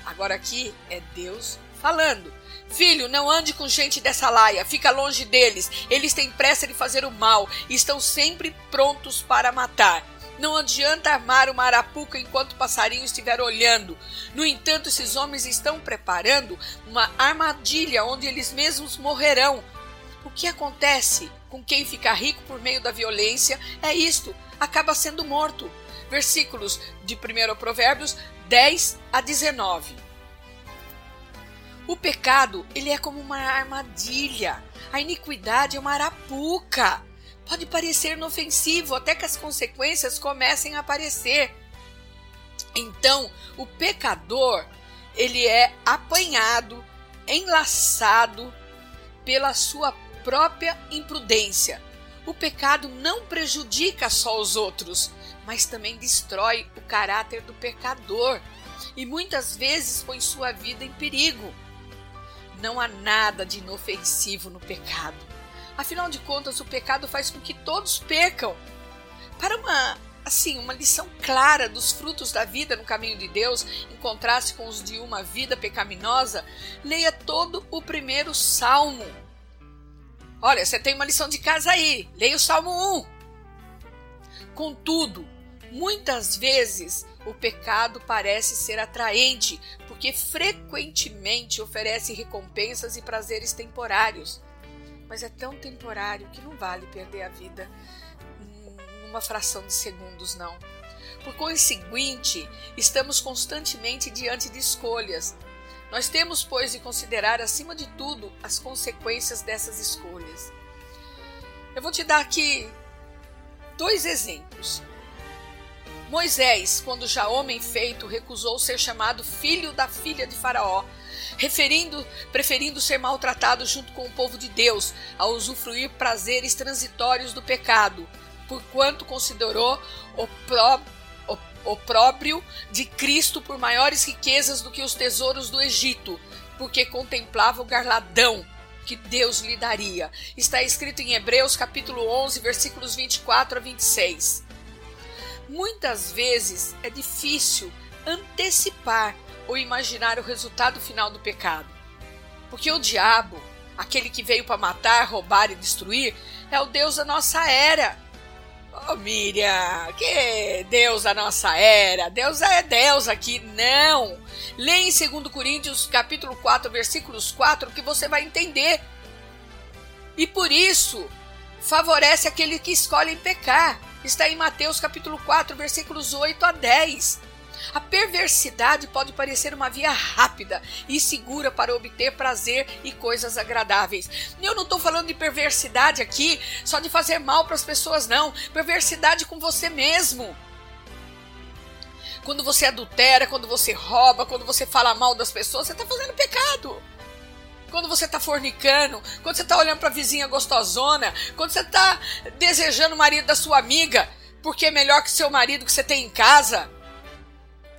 Agora aqui é Deus falando. Filho, não ande com gente dessa laia, fica longe deles. Eles têm pressa de fazer o mal e estão sempre prontos para matar. Não adianta armar uma arapuca enquanto o passarinho estiver olhando. No entanto, esses homens estão preparando uma armadilha onde eles mesmos morrerão. O que acontece com quem fica rico por meio da violência é isto: acaba sendo morto. Versículos de 1 Provérbios 10 a 19. O pecado, ele é como uma armadilha. A iniquidade é uma arapuca. Pode parecer inofensivo até que as consequências comecem a aparecer. Então, o pecador, ele é apanhado, enlaçado pela sua própria imprudência. O pecado não prejudica só os outros, mas também destrói o caráter do pecador e muitas vezes põe sua vida em perigo. Não há nada de inofensivo no pecado. Afinal de contas, o pecado faz com que todos percam. Para uma assim, uma lição clara dos frutos da vida no caminho de Deus, em contraste com os de uma vida pecaminosa, leia todo o primeiro salmo. Olha, você tem uma lição de casa aí. Leia o Salmo 1. Contudo, Muitas vezes o pecado parece ser atraente, porque frequentemente oferece recompensas e prazeres temporários. Mas é tão temporário que não vale perder a vida numa fração de segundos, não. Por conseguinte, estamos constantemente diante de escolhas. Nós temos, pois, de considerar, acima de tudo, as consequências dessas escolhas. Eu vou te dar aqui dois exemplos. Moisés, quando já homem feito, recusou ser chamado filho da filha de Faraó, referindo, preferindo ser maltratado junto com o povo de Deus, a usufruir prazeres transitórios do pecado, porquanto considerou o, pró, o, o próprio de Cristo por maiores riquezas do que os tesouros do Egito, porque contemplava o garladão que Deus lhe daria. Está escrito em Hebreus capítulo 11, versículos 24 a 26. Muitas vezes é difícil antecipar ou imaginar o resultado final do pecado. Porque o diabo, aquele que veio para matar, roubar e destruir, é o Deus da nossa era. Oh, Miriam, que Deus da nossa era? Deus é Deus aqui. Não! Leia em 2 Coríntios capítulo 4, versículos 4, que você vai entender. E por isso, favorece aquele que escolhe pecar está em Mateus capítulo 4, versículos 8 a 10. A perversidade pode parecer uma via rápida e segura para obter prazer e coisas agradáveis. Eu não estou falando de perversidade aqui só de fazer mal para as pessoas, não. Perversidade com você mesmo. Quando você adultera, quando você rouba, quando você fala mal das pessoas, você está fazendo pecado quando você tá fornicando, quando você tá olhando pra vizinha gostosona, quando você tá desejando o marido da sua amiga, porque é melhor que seu marido que você tem em casa.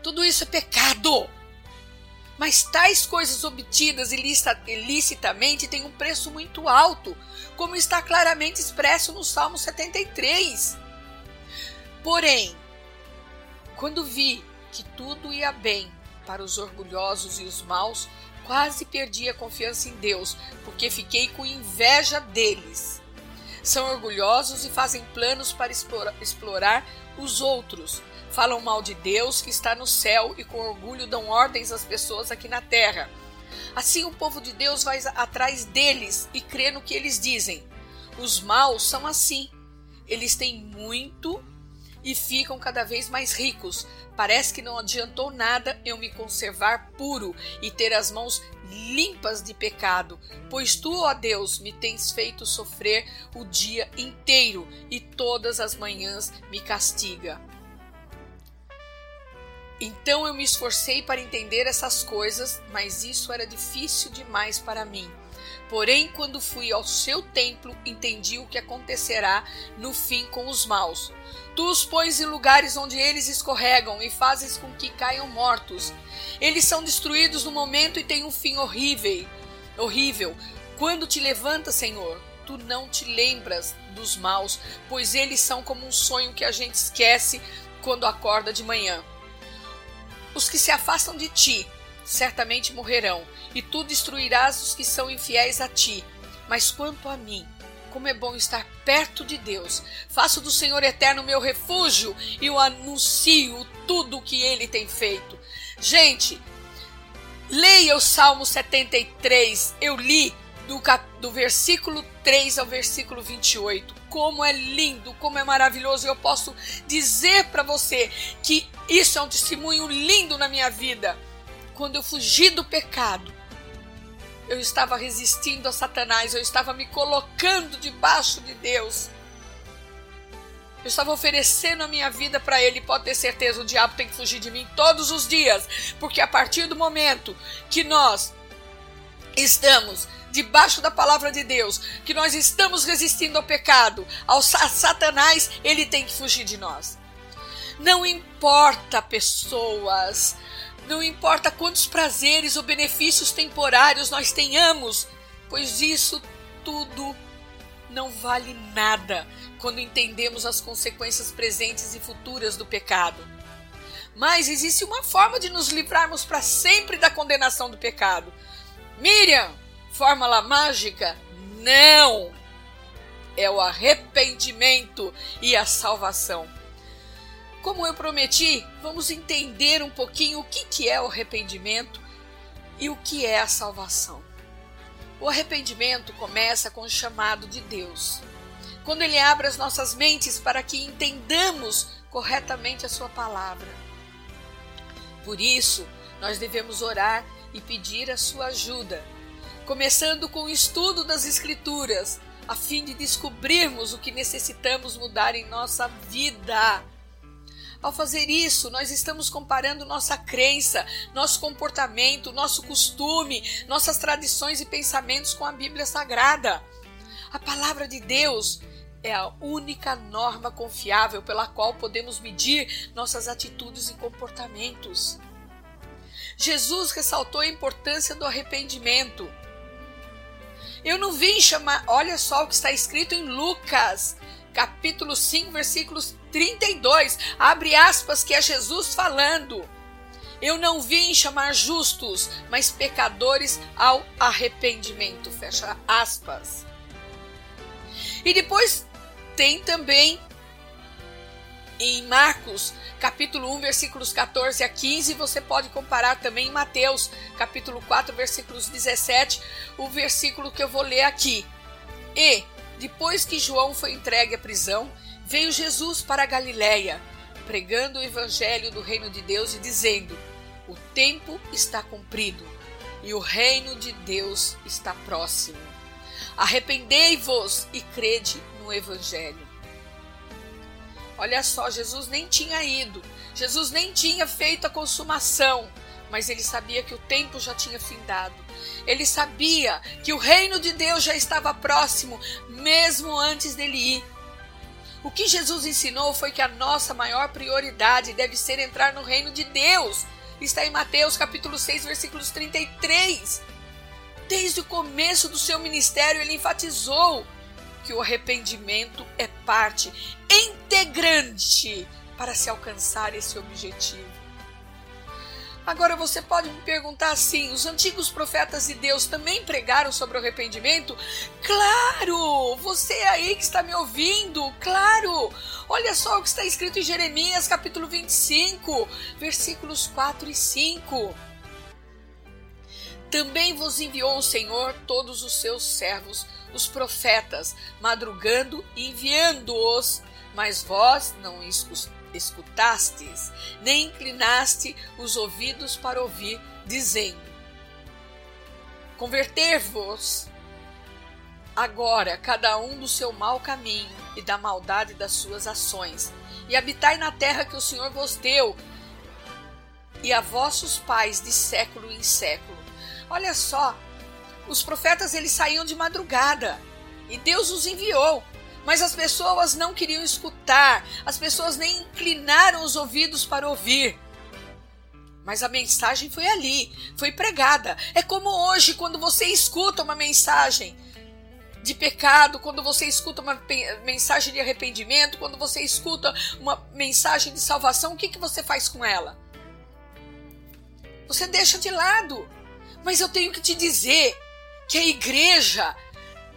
Tudo isso é pecado. Mas tais coisas obtidas ilicitamente têm um preço muito alto, como está claramente expresso no Salmo 73. Porém, quando vi que tudo ia bem para os orgulhosos e os maus, Quase perdi a confiança em Deus, porque fiquei com inveja deles. São orgulhosos e fazem planos para explorar os outros. Falam mal de Deus que está no céu e com orgulho dão ordens às pessoas aqui na terra. Assim o povo de Deus vai atrás deles e crê no que eles dizem. Os maus são assim. Eles têm muito e ficam cada vez mais ricos. Parece que não adiantou nada eu me conservar puro e ter as mãos limpas de pecado, pois tu, ó Deus, me tens feito sofrer o dia inteiro e todas as manhãs me castiga. Então eu me esforcei para entender essas coisas, mas isso era difícil demais para mim. Porém, quando fui ao seu templo, entendi o que acontecerá no fim com os maus. Tu os pões em lugares onde eles escorregam e fazes com que caiam mortos. Eles são destruídos no momento e têm um fim horrível. Horrível. Quando te levantas, Senhor, tu não te lembras dos maus, pois eles são como um sonho que a gente esquece quando acorda de manhã. Os que se afastam de ti certamente morrerão, e tu destruirás os que são infiéis a ti. Mas quanto a mim, como é bom estar perto de Deus. Faço do Senhor eterno meu refúgio e o anuncio tudo o que ele tem feito. Gente, leia o Salmo 73. Eu li do, cap, do versículo 3 ao versículo 28. Como é lindo, como é maravilhoso. Eu posso dizer para você que isso é um testemunho lindo na minha vida. Quando eu fugi do pecado, eu estava resistindo a Satanás, eu estava me colocando debaixo de Deus. Eu estava oferecendo a minha vida para ele. Pode ter certeza, o diabo tem que fugir de mim todos os dias, porque a partir do momento que nós estamos debaixo da palavra de Deus, que nós estamos resistindo ao pecado, ao Satanás, ele tem que fugir de nós. Não importa pessoas, não importa quantos prazeres ou benefícios temporários nós tenhamos, pois isso tudo não vale nada quando entendemos as consequências presentes e futuras do pecado. Mas existe uma forma de nos livrarmos para sempre da condenação do pecado. Miriam, fórmula mágica? Não! É o arrependimento e a salvação. Como eu prometi, vamos entender um pouquinho o que, que é o arrependimento e o que é a salvação. O arrependimento começa com o chamado de Deus. Quando ele abre as nossas mentes para que entendamos corretamente a sua palavra. Por isso, nós devemos orar e pedir a sua ajuda começando com o estudo das Escrituras, a fim de descobrirmos o que necessitamos mudar em nossa vida. Ao fazer isso, nós estamos comparando nossa crença, nosso comportamento, nosso costume, nossas tradições e pensamentos com a Bíblia Sagrada. A palavra de Deus é a única norma confiável pela qual podemos medir nossas atitudes e comportamentos. Jesus ressaltou a importância do arrependimento. Eu não vim chamar. Olha só o que está escrito em Lucas, capítulo 5, versículos 32. Abre aspas, que é Jesus falando. Eu não vim chamar justos, mas pecadores ao arrependimento. Fecha aspas. E depois tem também em Marcos, capítulo 1, versículos 14 a 15, você pode comparar também em Mateus, capítulo 4, versículos 17, o versículo que eu vou ler aqui. E, depois que João foi entregue à prisão, veio Jesus para a Galiléia, pregando o evangelho do reino de Deus e dizendo: O tempo está cumprido e o reino de Deus está próximo. Arrependei-vos e crede no evangelho. Olha só, Jesus nem tinha ido, Jesus nem tinha feito a consumação, mas ele sabia que o tempo já tinha findado. Ele sabia que o reino de Deus já estava próximo, mesmo antes dele ir. O que Jesus ensinou foi que a nossa maior prioridade deve ser entrar no reino de Deus. Está em Mateus capítulo 6, versículos 33. Desde o começo do seu ministério, ele enfatizou que o arrependimento é parte integrante para se alcançar esse objetivo. Agora você pode me perguntar assim: os antigos profetas de Deus também pregaram sobre o arrependimento? Claro! Você aí que está me ouvindo, claro! Olha só o que está escrito em Jeremias capítulo 25, versículos 4 e 5. Também vos enviou o Senhor todos os seus servos os profetas, madrugando e enviando-os, mas vós não escutastes, nem inclinaste os ouvidos para ouvir, dizendo: Converter-vos agora cada um do seu mau caminho e da maldade das suas ações, e habitai na terra que o Senhor vos deu, e a vossos pais de século em século. Olha só, os profetas eles saíam de madrugada e Deus os enviou. Mas as pessoas não queriam escutar, as pessoas nem inclinaram os ouvidos para ouvir. Mas a mensagem foi ali, foi pregada. É como hoje, quando você escuta uma mensagem de pecado, quando você escuta uma mensagem de arrependimento, quando você escuta uma mensagem de salvação, o que, que você faz com ela? Você deixa de lado. Mas eu tenho que te dizer que a igreja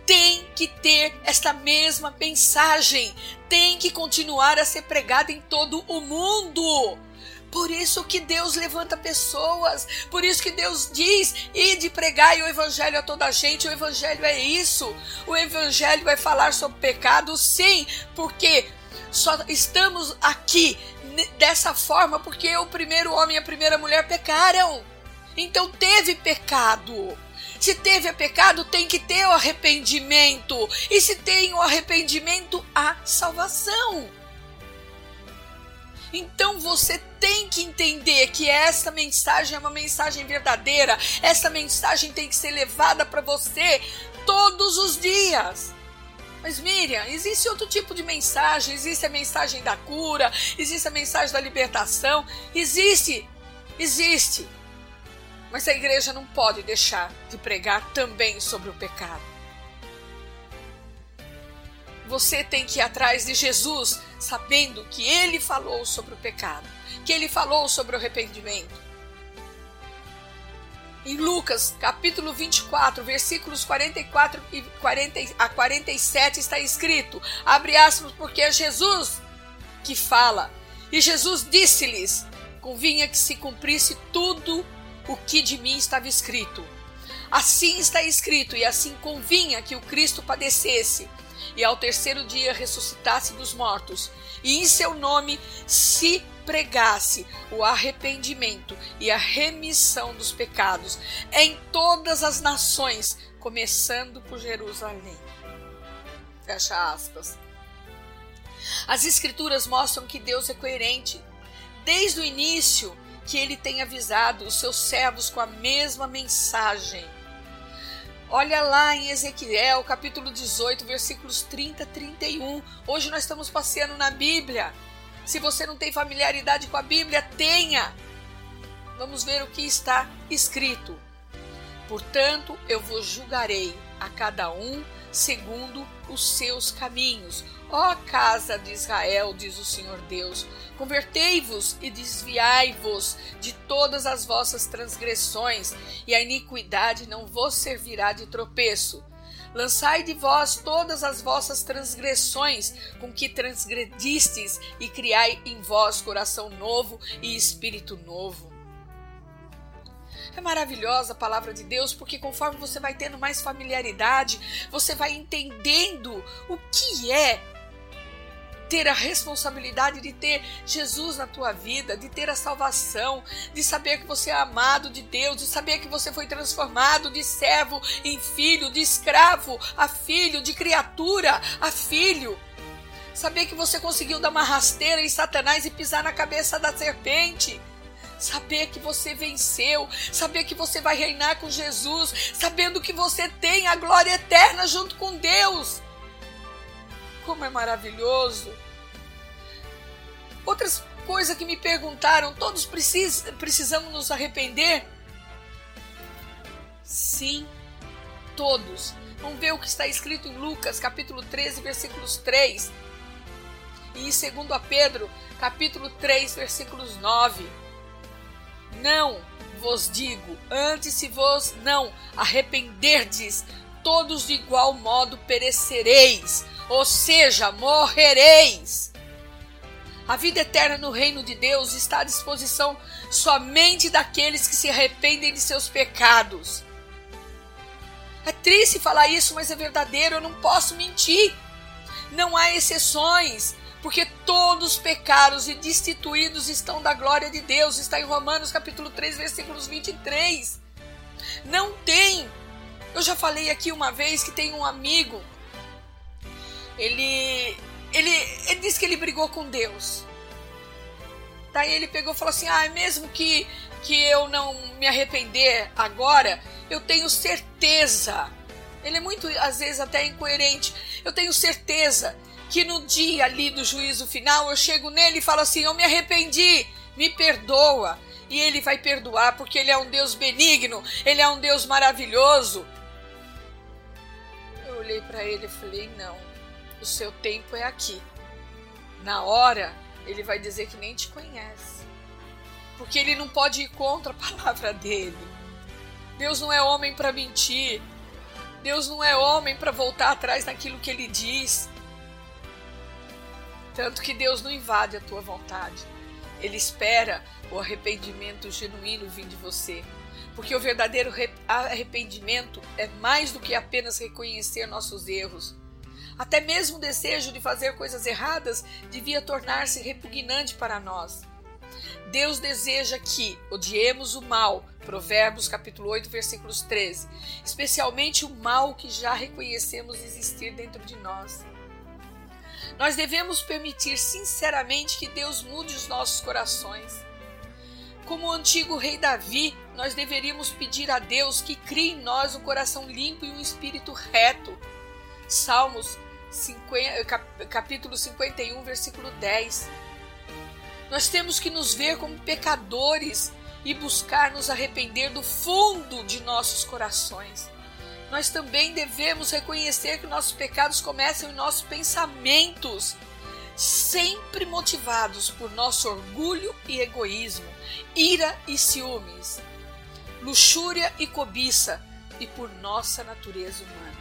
tem que ter esta mesma mensagem, tem que continuar a ser pregada em todo o mundo. Por isso que Deus levanta pessoas, por isso que Deus diz: e de pregar o evangelho a toda a gente. O evangelho é isso. O evangelho vai falar sobre pecado, sim, porque só estamos aqui dessa forma porque o primeiro homem e a primeira mulher pecaram. Então teve pecado. Se teve pecado, tem que ter o arrependimento. E se tem o arrependimento, há salvação. Então você tem que entender que essa mensagem é uma mensagem verdadeira. Essa mensagem tem que ser levada para você todos os dias. Mas Miriam, existe outro tipo de mensagem, existe a mensagem da cura, existe a mensagem da libertação, existe, existe. Mas a igreja não pode deixar de pregar também sobre o pecado. Você tem que ir atrás de Jesus, sabendo que ele falou sobre o pecado, que ele falou sobre o arrependimento. Em Lucas, capítulo 24, versículos 44 e 40 a 47 está escrito: abre aspas, porque é Jesus que fala. E Jesus disse-lhes: convinha que se cumprisse tudo o que de mim estava escrito. Assim está escrito, e assim convinha que o Cristo padecesse, e ao terceiro dia ressuscitasse dos mortos, e em seu nome se pregasse o arrependimento e a remissão dos pecados em todas as nações, começando por Jerusalém. Fecha aspas. As Escrituras mostram que Deus é coerente. Desde o início, que ele tem avisado os seus servos com a mesma mensagem. Olha lá em Ezequiel, capítulo 18, versículos 30 a 31. Hoje nós estamos passeando na Bíblia. Se você não tem familiaridade com a Bíblia, tenha. Vamos ver o que está escrito. Portanto, eu vos julgarei a cada um segundo os seus caminhos. Ó casa de Israel, diz o Senhor Deus, convertei-vos e desviai-vos de todas as vossas transgressões, e a iniquidade não vos servirá de tropeço. Lançai de vós todas as vossas transgressões com que transgredistes, e criai em vós coração novo e espírito novo. É maravilhosa a palavra de Deus, porque conforme você vai tendo mais familiaridade, você vai entendendo o que é ter a responsabilidade de ter Jesus na tua vida, de ter a salvação, de saber que você é amado de Deus, de saber que você foi transformado de servo em filho, de escravo a filho, de criatura a filho. Saber que você conseguiu dar uma rasteira em Satanás e pisar na cabeça da serpente saber que você venceu, saber que você vai reinar com Jesus, sabendo que você tem a glória eterna junto com Deus. Como é maravilhoso! Outras coisas que me perguntaram: todos precis, precisamos nos arrepender? Sim, todos. Vamos ver o que está escrito em Lucas, capítulo 13, versículos 3. E em 2 Pedro, capítulo 3, versículos 9. Não vos digo, antes se vos não arrependerdes, todos de igual modo perecereis, ou seja, morrereis. A vida eterna no reino de Deus está à disposição somente daqueles que se arrependem de seus pecados. É triste falar isso, mas é verdadeiro, eu não posso mentir. Não há exceções porque todos pecados e destituídos estão da glória de Deus. Está em Romanos capítulo 3, versículos 23. Não tem. Eu já falei aqui uma vez que tem um amigo. Ele ele, ele disse que ele brigou com Deus. Daí ele pegou e falou assim: "Ah, mesmo que que eu não me arrepender agora, eu tenho certeza. Ele é muito às vezes até incoerente. Eu tenho certeza que no dia ali do juízo final eu chego nele e falo assim: Eu me arrependi, me perdoa. E ele vai perdoar porque ele é um Deus benigno, ele é um Deus maravilhoso. Eu olhei para ele e falei: Não, o seu tempo é aqui. Na hora, ele vai dizer que nem te conhece. porque ele não pode ir contra a palavra dele. Deus não é homem para mentir. Deus não é homem para voltar atrás naquilo que ele diz. Tanto que Deus não invade a tua vontade. Ele espera o arrependimento genuíno vir de você. Porque o verdadeiro arrependimento é mais do que apenas reconhecer nossos erros. Até mesmo o desejo de fazer coisas erradas devia tornar-se repugnante para nós. Deus deseja que odiemos o mal, Provérbios capítulo 8, versículos 13, especialmente o mal que já reconhecemos existir dentro de nós. Nós devemos permitir sinceramente que Deus mude os nossos corações. Como o antigo rei Davi, nós deveríamos pedir a Deus que crie em nós um coração limpo e um espírito reto. Salmos 50, capítulo 51, versículo 10. Nós temos que nos ver como pecadores e buscar nos arrepender do fundo de nossos corações. Nós também devemos reconhecer que nossos pecados começam em nossos pensamentos, sempre motivados por nosso orgulho e egoísmo, ira e ciúmes, luxúria e cobiça e por nossa natureza humana.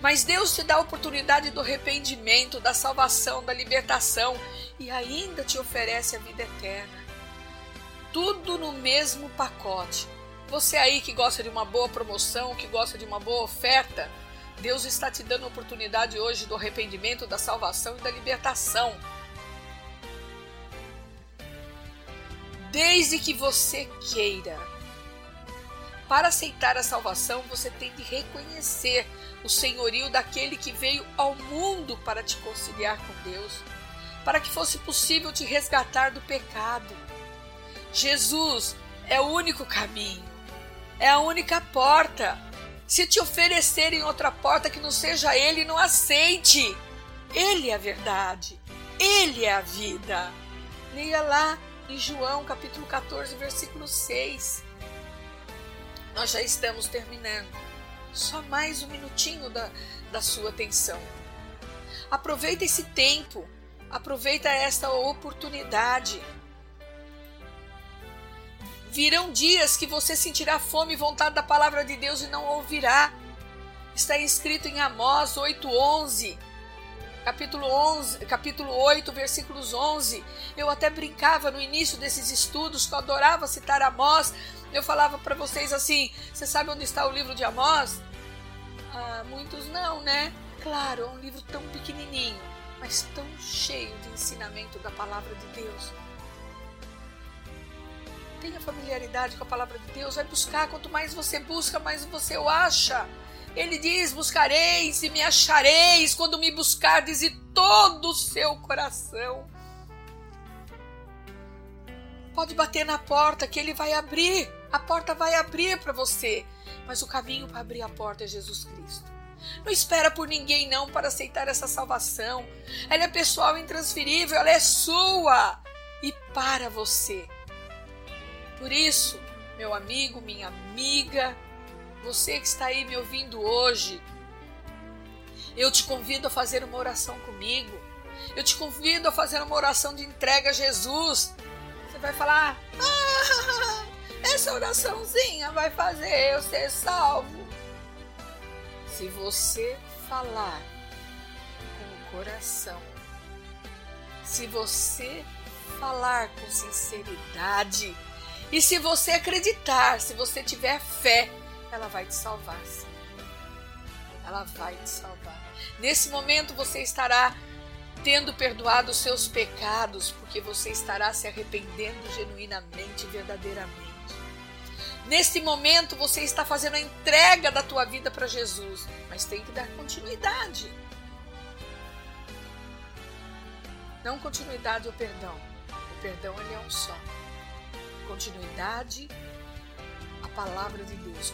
Mas Deus te dá a oportunidade do arrependimento, da salvação, da libertação e ainda te oferece a vida eterna. Tudo no mesmo pacote. Você aí que gosta de uma boa promoção, que gosta de uma boa oferta, Deus está te dando a oportunidade hoje do arrependimento, da salvação e da libertação. Desde que você queira. Para aceitar a salvação, você tem de reconhecer o senhorio daquele que veio ao mundo para te conciliar com Deus, para que fosse possível te resgatar do pecado. Jesus é o único caminho, é a única porta. Se te oferecerem outra porta que não seja Ele, não aceite. Ele é a verdade, Ele é a vida. Leia lá em João capítulo 14, versículo 6. Nós já estamos terminando. Só mais um minutinho da, da sua atenção. Aproveita esse tempo, aproveita esta oportunidade. Virão dias que você sentirá fome e vontade da palavra de Deus e não ouvirá. Está escrito em Amós 8:11 capítulo 11, capítulo 8, versículos 11. Eu até brincava no início desses estudos, que eu adorava citar Amós. Eu falava para vocês assim: você sabe onde está o livro de Amós? Ah, muitos não, né? Claro, é um livro tão pequenininho, mas tão cheio de ensinamento da palavra de Deus. Tenha familiaridade com a palavra de Deus, vai buscar. Quanto mais você busca, mais você o acha. Ele diz: Buscareis e me achareis quando me buscardes de todo o seu coração. Pode bater na porta que ele vai abrir. A porta vai abrir para você. Mas o caminho para abrir a porta é Jesus Cristo. Não espera por ninguém não para aceitar essa salvação. Ela é pessoal intransferível, ela é sua e para você. Por isso, meu amigo, minha amiga, você que está aí me ouvindo hoje, eu te convido a fazer uma oração comigo. Eu te convido a fazer uma oração de entrega a Jesus. Você vai falar: ah, essa oraçãozinha vai fazer eu ser salvo. Se você falar com o coração, se você falar com sinceridade, e se você acreditar, se você tiver fé, ela vai te salvar. Sim. Ela vai te salvar. Nesse momento você estará tendo perdoado os seus pecados, porque você estará se arrependendo genuinamente, verdadeiramente. Nesse momento você está fazendo a entrega da tua vida para Jesus, mas tem que dar continuidade. Não continuidade ao perdão. O perdão ele é um só. Continuidade palavra de Deus,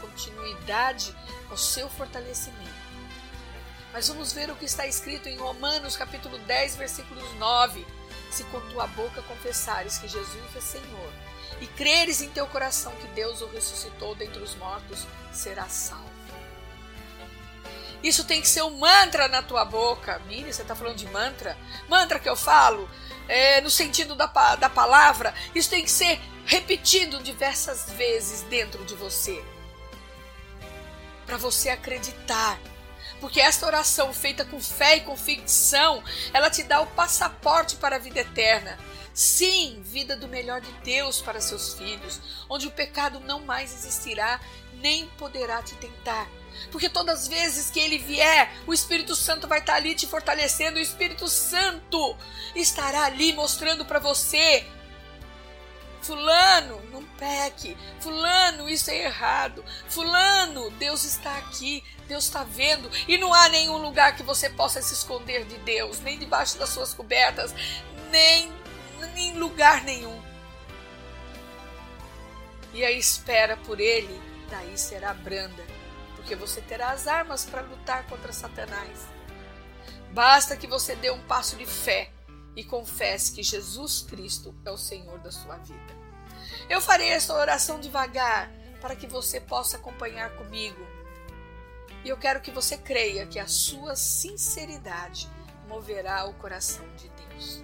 continuidade ao seu fortalecimento. Mas vamos ver o que está escrito em Romanos capítulo 10, versículos 9. Se com tua boca confessares que Jesus é Senhor e creres em teu coração que Deus o ressuscitou dentre os mortos, serás salvo. Isso tem que ser um mantra na tua boca. Miriam, você está falando de mantra? Mantra que eu falo? é, no sentido da, da palavra, isso tem que ser repetido diversas vezes dentro de você. Para você acreditar. Porque esta oração feita com fé e convicção, ela te dá o passaporte para a vida eterna. Sim, vida do melhor de Deus para seus filhos, onde o pecado não mais existirá, nem poderá te tentar. Porque todas as vezes que ele vier, o Espírito Santo vai estar ali te fortalecendo, o Espírito Santo estará ali mostrando para você Fulano, não peque. Fulano, isso é errado. Fulano, Deus está aqui. Deus está vendo. E não há nenhum lugar que você possa se esconder de Deus, nem debaixo das suas cobertas, nem em lugar nenhum. E a espera por ele, daí será branda, porque você terá as armas para lutar contra Satanás. Basta que você dê um passo de fé e confesse que Jesus Cristo é o Senhor da sua vida. Eu farei esta oração devagar para que você possa acompanhar comigo. E eu quero que você creia que a sua sinceridade moverá o coração de Deus.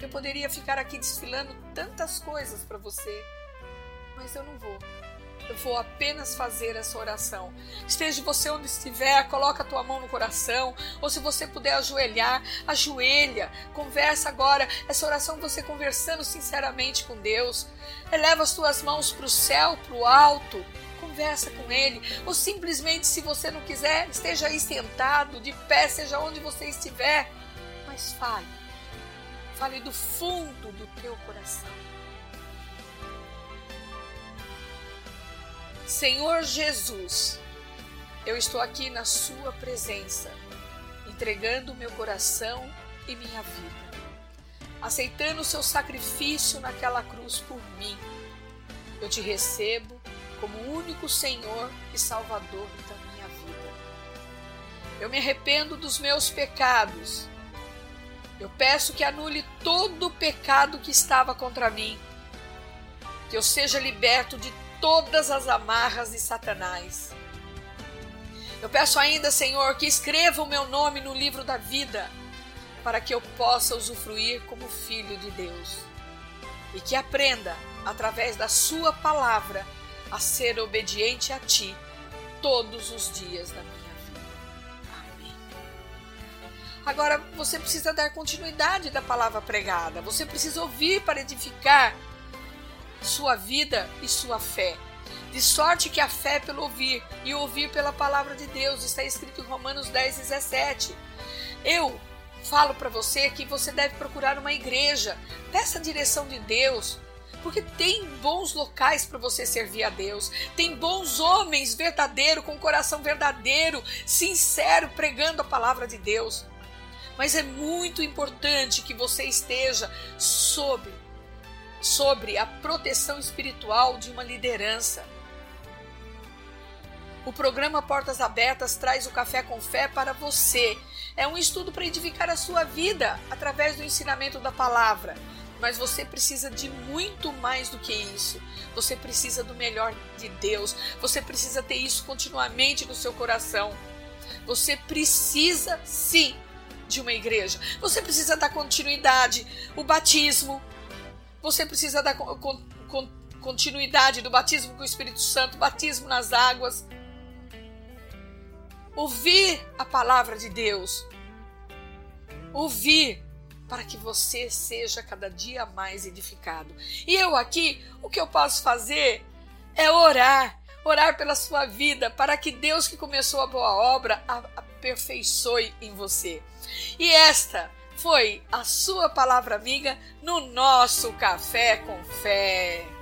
Eu poderia ficar aqui desfilando tantas coisas para você, mas eu não vou. Eu vou apenas fazer essa oração. Esteja você onde estiver, coloca a tua mão no coração, ou se você puder ajoelhar, ajoelha. Conversa agora essa oração você conversando sinceramente com Deus. Eleva as tuas mãos para o céu, para o alto. Conversa com Ele, ou simplesmente, se você não quiser, esteja aí sentado, de pé, seja onde você estiver, mas fale Fale do fundo do teu coração. Senhor Jesus, eu estou aqui na Sua presença, entregando meu coração e minha vida, aceitando o Seu sacrifício naquela cruz por mim. Eu te recebo como único Senhor e Salvador da minha vida. Eu me arrependo dos meus pecados eu peço que anule todo o pecado que estava contra mim, que eu seja liberto de todas as amarras de Satanás. Eu peço ainda, Senhor, que escreva o meu nome no livro da vida, para que eu possa usufruir como filho de Deus. E que aprenda, através da Sua palavra, a ser obediente a Ti todos os dias da minha Agora, você precisa dar continuidade da palavra pregada. Você precisa ouvir para edificar sua vida e sua fé. De sorte que a fé é pelo ouvir e ouvir pela palavra de Deus. Está escrito em Romanos 10, 17. Eu falo para você que você deve procurar uma igreja. Peça a direção de Deus. Porque tem bons locais para você servir a Deus, tem bons homens verdadeiros, com coração verdadeiro, sincero, pregando a palavra de Deus mas é muito importante que você esteja sobre sobre a proteção espiritual de uma liderança. O programa Portas Abertas traz o Café com Fé para você. É um estudo para edificar a sua vida através do ensinamento da palavra. Mas você precisa de muito mais do que isso. Você precisa do melhor de Deus. Você precisa ter isso continuamente no seu coração. Você precisa sim de uma igreja. Você precisa dar continuidade. O batismo. Você precisa dar con con continuidade do batismo com o Espírito Santo, batismo nas águas. Ouvir a palavra de Deus. Ouvir para que você seja cada dia mais edificado. E eu aqui, o que eu posso fazer é orar, orar pela sua vida, para que Deus que começou a boa obra aperfeiçoe em você. E esta foi a sua palavra amiga no nosso Café com Fé.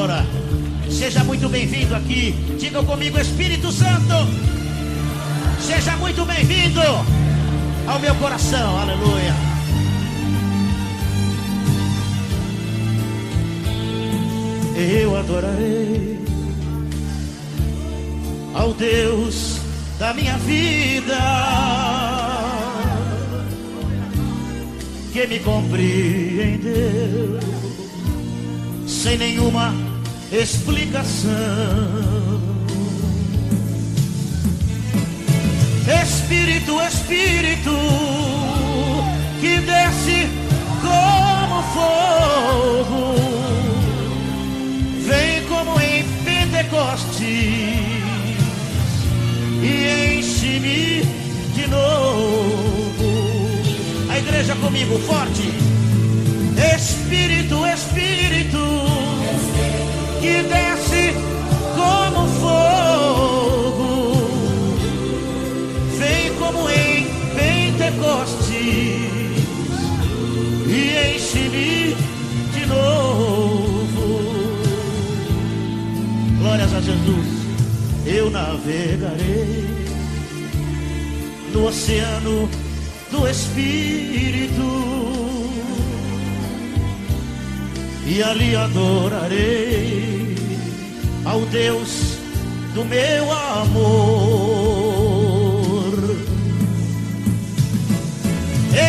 Agora. Seja muito bem-vindo aqui. Diga comigo, Espírito Santo. Seja muito bem-vindo. ao meu coração, aleluia. Eu adorarei ao Deus da minha vida que me compreendeu sem nenhuma explicação. Espírito, Espírito, que desce como fogo, vem como em Pentecostes e enche-me de novo. A igreja comigo, forte. Espírito, Espírito, que desce como fogo, vem como em Pentecostes e enche-me de novo. Glórias a Jesus, eu navegarei no oceano do Espírito e ali adorarei ao Deus do meu amor.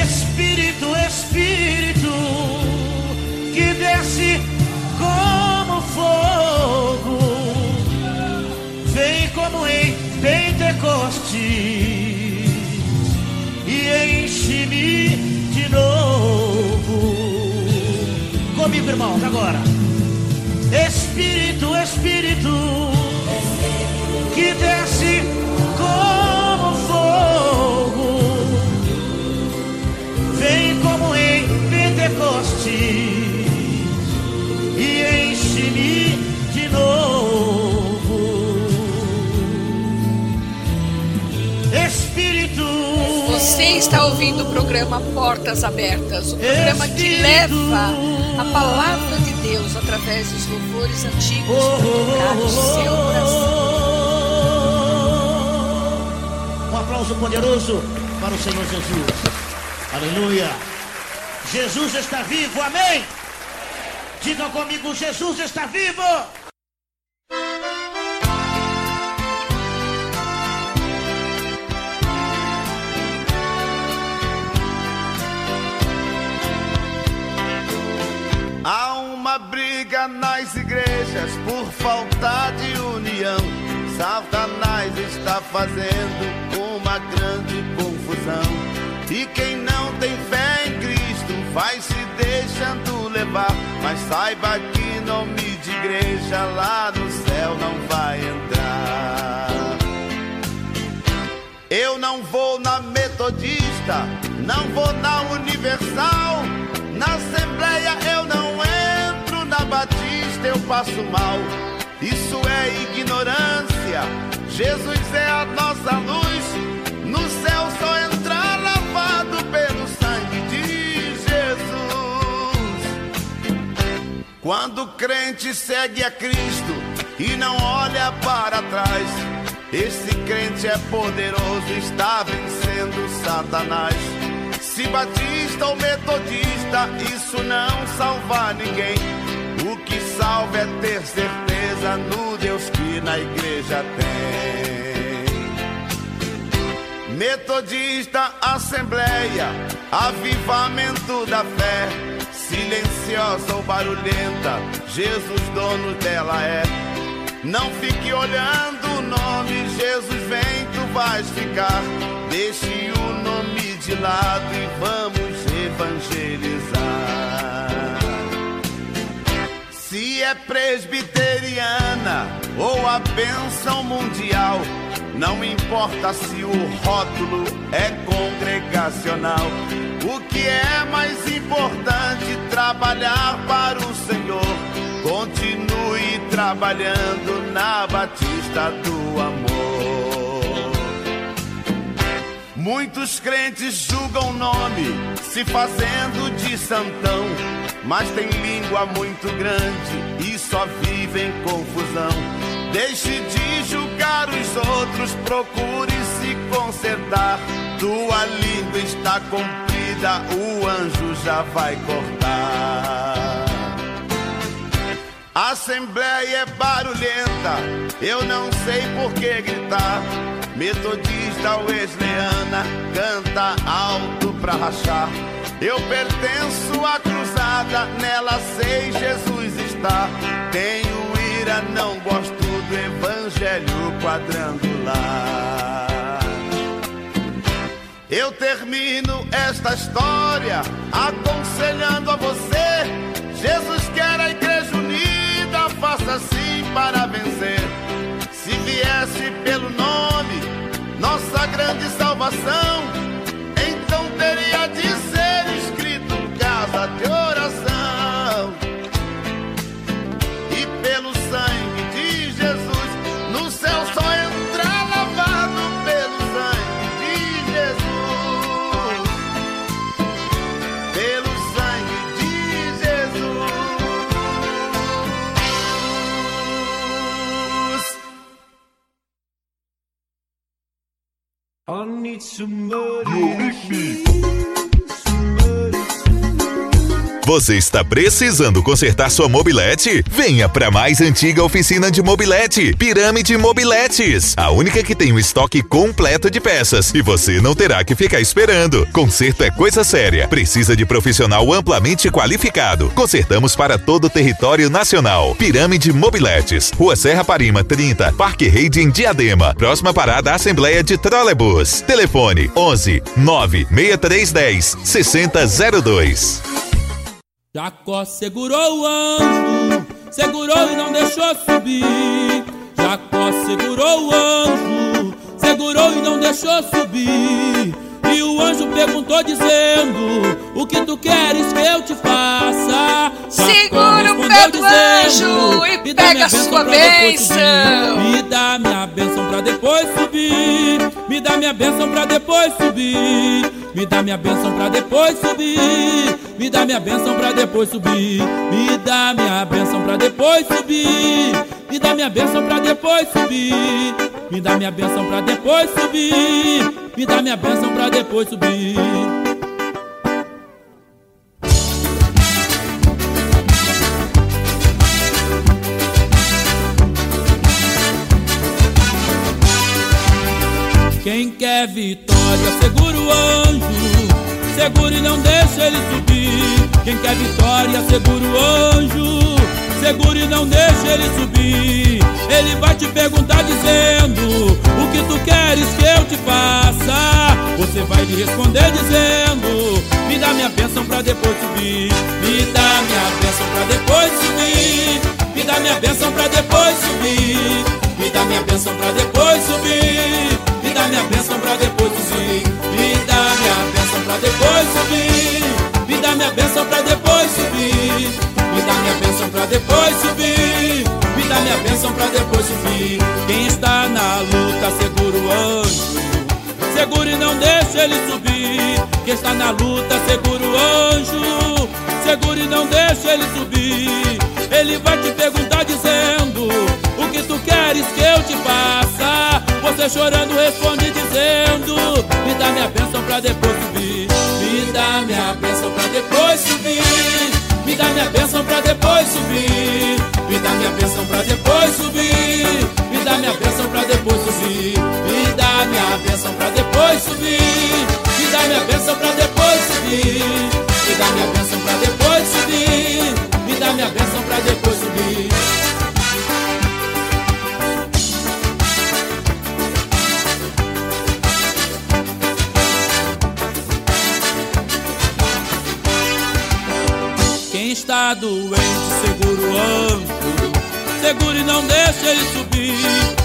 Espírito, Espírito, comigo, irmãos, agora. Espírito, Espírito, que desce como fogo, vem como em Pentecostes e enche-me de novo.
Você está ouvindo o programa Portas Abertas, o programa que leva a palavra de Deus através dos louvores antigos para o seu coração.
Um aplauso poderoso para o Senhor Jesus. Aleluia. Jesus está vivo, amém. Digam comigo, Jesus está vivo.
Igrejas por falta de união. Satanás está fazendo uma grande confusão. E quem não tem fé em Cristo vai se deixando levar. Mas saiba que nome de igreja lá no céu não vai entrar. Eu não vou na metodista, não vou na universal. Na Assembleia eu não entro, na Batista eu passo mal. Isso é ignorância. Jesus é a nossa luz. No céu só entrar lavado pelo sangue de Jesus. Quando o crente segue a Cristo e não olha para trás, esse crente é poderoso, está vencendo Satanás. Se batista ou metodista, isso não salva ninguém. O que salva é ter certeza no Deus que na igreja tem. Metodista, assembleia, avivamento da fé. Silenciosa ou barulhenta, Jesus dono dela é. Não fique olhando o nome, Jesus vem, tu vais ficar. Deixe o nome de lado e vamos evangelizar. Se é presbiteriana ou a bênção mundial, não importa se o rótulo é congregacional. O que é mais importante trabalhar para o Senhor. Continue trabalhando na Batista do Amor. Muitos crentes julgam nome, se fazendo de santão, mas tem língua muito grande e só vive em confusão. Deixe de julgar os outros, procure se consertar. tua língua está comprida, o anjo já vai cortar. Assembleia é barulhenta, eu não sei por que gritar. Metodista Wesleyana canta alto pra rachar. Eu pertenço à cruzada, nela sei Jesus está. Tenho ira, não gosto do evangelho quadrangular. Eu termino esta história aconselhando a você. Viesse pelo nome, nossa grande salvação, então teria de ser
I need somebody. You make me.
Você está precisando consertar sua mobilete? Venha para a mais antiga oficina de mobilete, Pirâmide Mobiletes, a única que tem um estoque completo de peças e você não terá que ficar esperando. Conserto é coisa séria, precisa de profissional amplamente qualificado. Consertamos para todo o território nacional. Pirâmide Mobiletes, Rua Serra Parima 30, Parque Rede em Diadema, próxima parada Assembleia de Trolebus. Telefone 11 96310 6002.
Jacó segurou o anjo, segurou e não deixou subir. Jacó segurou o anjo, segurou e não deixou subir. E o anjo perguntou dizendo: O que tu queres que eu te faça?
Segura o pé do anjo e
"Me dá
pega a sua bênção."
subir. Me dá minha bênção pra depois subir. Me dá minha bênção pra depois subir. Me dá minha bênção pra depois subir. Me dá minha bênção pra depois subir. Me dá minha bênção pra depois subir. Me dá minha bênção pra depois subir. Me dá minha bênção pra depois subir. Me dá minha bênção pra depois subir. Quem quer vitória, segura o anjo. Segura e não deixa ele subir. Quem quer vitória, segura o anjo. Segura e não deixa ele subir. Ele vai te perguntar dizendo: O que tu queres que eu te faça? Você vai lhe responder dizendo: Me dá minha bênção pra depois subir. Me dá minha bênção pra depois subir. Me dá minha bênção pra depois subir. Me dá minha bênção pra depois subir. Me dá minha bênção pra depois subir. Me dá minha bênção pra depois subir. Me dá minha bênção pra depois subir. Me dá minha bênção pra depois subir. Me dá minha bênção pra depois subir. Quem está na luta, segura o anjo. Segura e não deixa ele subir. Quem está na luta, segura o anjo. Segura e não deixa ele subir. Ele vai te perguntar dizendo: O que tu queres que eu te faça? Você chorando responde dizendo: Me dá minha bênção pra depois subir. Me dá minha bênção pra depois subir. Dá minha bênção pra depois subir. Me dá minha bênção pra depois subir. Me dá minha bênção pra depois subir. Me dá minha bênção pra depois subir. Me dá minha bênção pra depois subir. Me dá minha bênção pra depois subir. Me dá minha bênção pra depois subir. Está doente, segura o anjo. Segura e não deixa ele subir.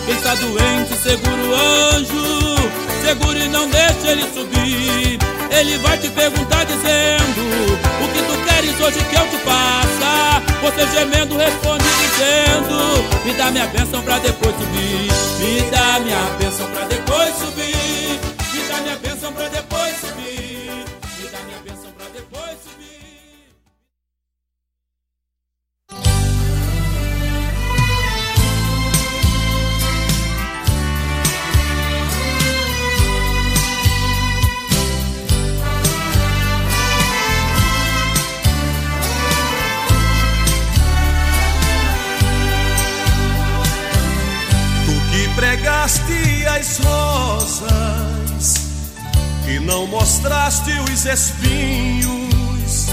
Quem está doente, segura o anjo. Segura e não deixa ele subir. Ele vai te perguntar dizendo: O que tu queres hoje que eu te faça? Você gemendo responde dizendo: Me dá minha bênção pra depois subir. Me dá minha bênção pra depois subir. Me dá minha bênção pra depois
mostraste os espinhos.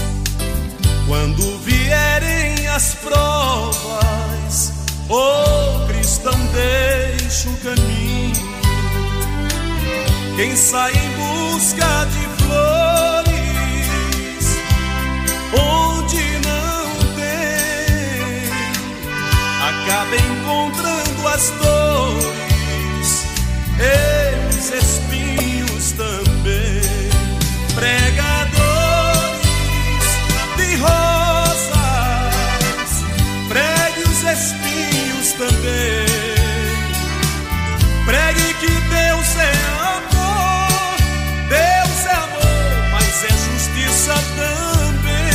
Quando vierem as provas, oh cristão, deixa o caminho. Quem sai em busca de flores, onde não tem, acaba encontrando as dores e os espinhos Pregue que Deus é amor, Deus é amor, mas é justiça também.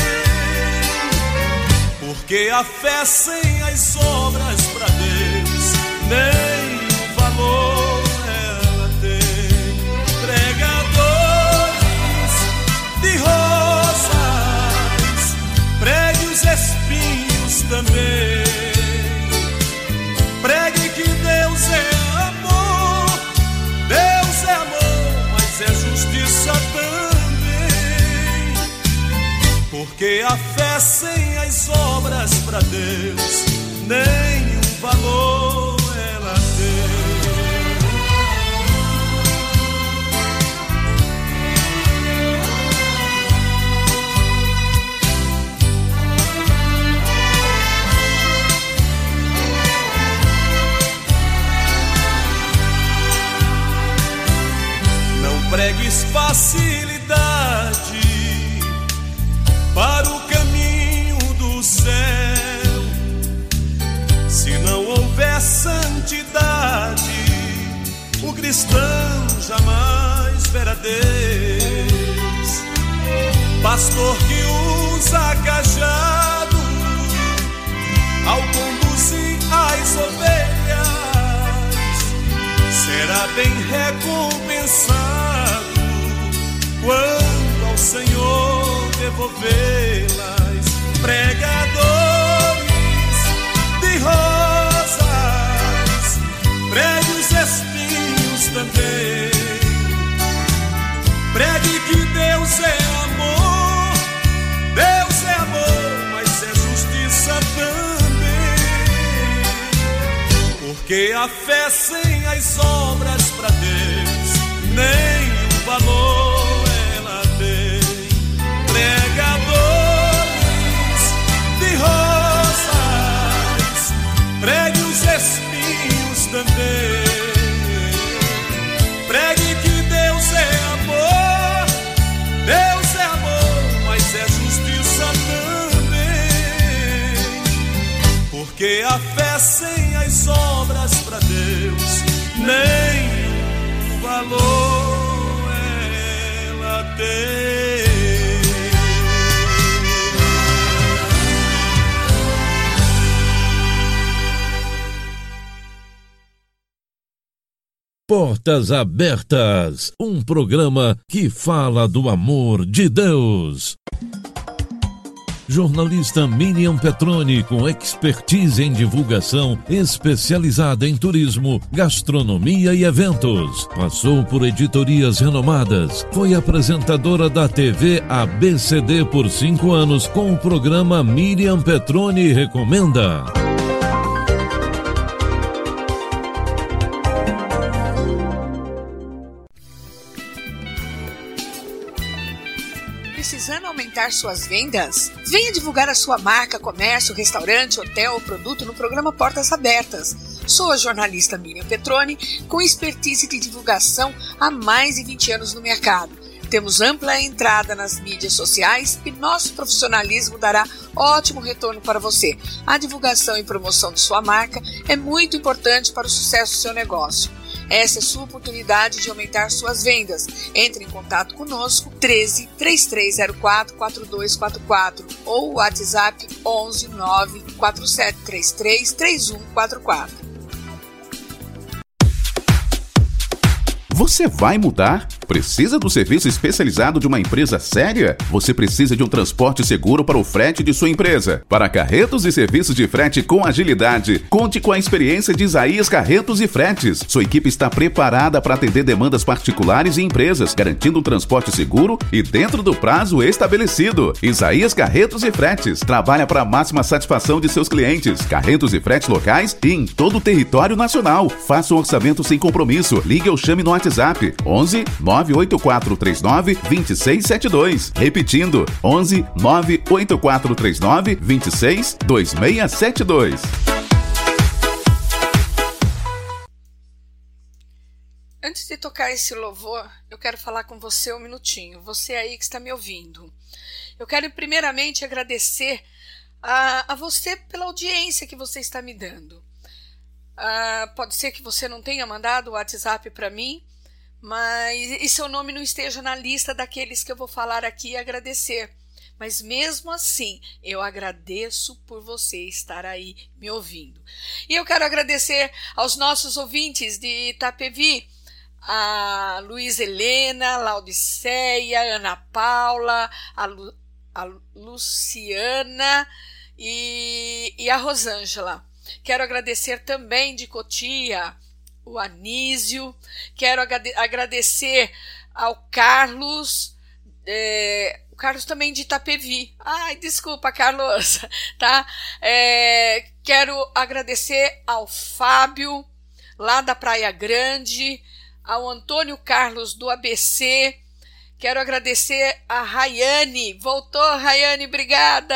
Porque a fé sem as obras para Deus nem o valor ela tem. Pregadores de rosas, pregue os espinhos também. A fé sem as obras para Deus nenhum valor ela tem. Pregues facilidade para o caminho do céu. Se não houver santidade, o cristão jamais verá Deus. Pastor que usa cajado ao conduzir as ovelhas será bem recompensado quando ao Senhor devolvê-las. Pregadores de rosas, pregue os espinhos também. Pregue que Deus é amor, Deus é amor, mas é justiça também. Porque a fé sem as obras para Deus nenhum valor Porque a fé sem as obras para Deus nenhum valor ela tem.
Portas Abertas, um programa que fala do amor de Deus. Jornalista Miriam Petroni, com expertise em divulgação, especializada em turismo, gastronomia e eventos. Passou por editorias renomadas. Foi apresentadora da TV ABCD por cinco anos com o programa Miriam Petroni Recomenda.
Suas vendas? Venha divulgar a sua marca, comércio, restaurante, hotel ou produto no programa Portas Abertas. Sou a jornalista Miriam Petroni, com expertise de divulgação há mais de 20 anos no mercado. Temos ampla entrada nas mídias sociais e nosso profissionalismo dará ótimo retorno para você. A divulgação e promoção de sua marca é muito importante para o sucesso do seu negócio. Essa é sua oportunidade de aumentar suas vendas. Entre em contato conosco 13 3304 4244 ou WhatsApp 11 94733 3144.
Você vai mudar? Precisa do serviço especializado de uma empresa séria? Você precisa de um transporte seguro para o frete de sua empresa. Para carretos e serviços de frete com agilidade, conte com a experiência de Isaías Carretos e Fretes. Sua equipe está preparada para atender demandas particulares e empresas, garantindo um transporte seguro e dentro do prazo estabelecido. Isaías Carretos e Fretes trabalha para a máxima satisfação de seus clientes. Carretos e fretes locais e em todo o território nacional. Faça um orçamento sem compromisso. Ligue ou chame no WhatsApp 11 98439 2672. Repetindo, 11 98439 26 2672.
Antes de tocar esse louvor, eu quero falar com você um minutinho. Você aí que está me ouvindo. Eu quero primeiramente agradecer a, a você pela audiência que você está me dando. Ah, pode ser que você não tenha mandado o WhatsApp para mim, mas e seu nome não esteja na lista daqueles que eu vou falar aqui e agradecer. Mas mesmo assim, eu agradeço por você estar aí me ouvindo. E eu quero agradecer aos nossos ouvintes de Itapevi, a Luiz Helena, Laudiceia, Ana Paula, a, Lu, a Luciana e, e a Rosângela. Quero agradecer também de Cotia, o Anísio. Quero agradecer ao Carlos, é, o Carlos também de Itapevi. Ai, desculpa, Carlos, tá? É, quero agradecer ao Fábio, lá da Praia Grande, ao Antônio Carlos do ABC, Quero agradecer a Rayane. Voltou, Rayane, obrigada.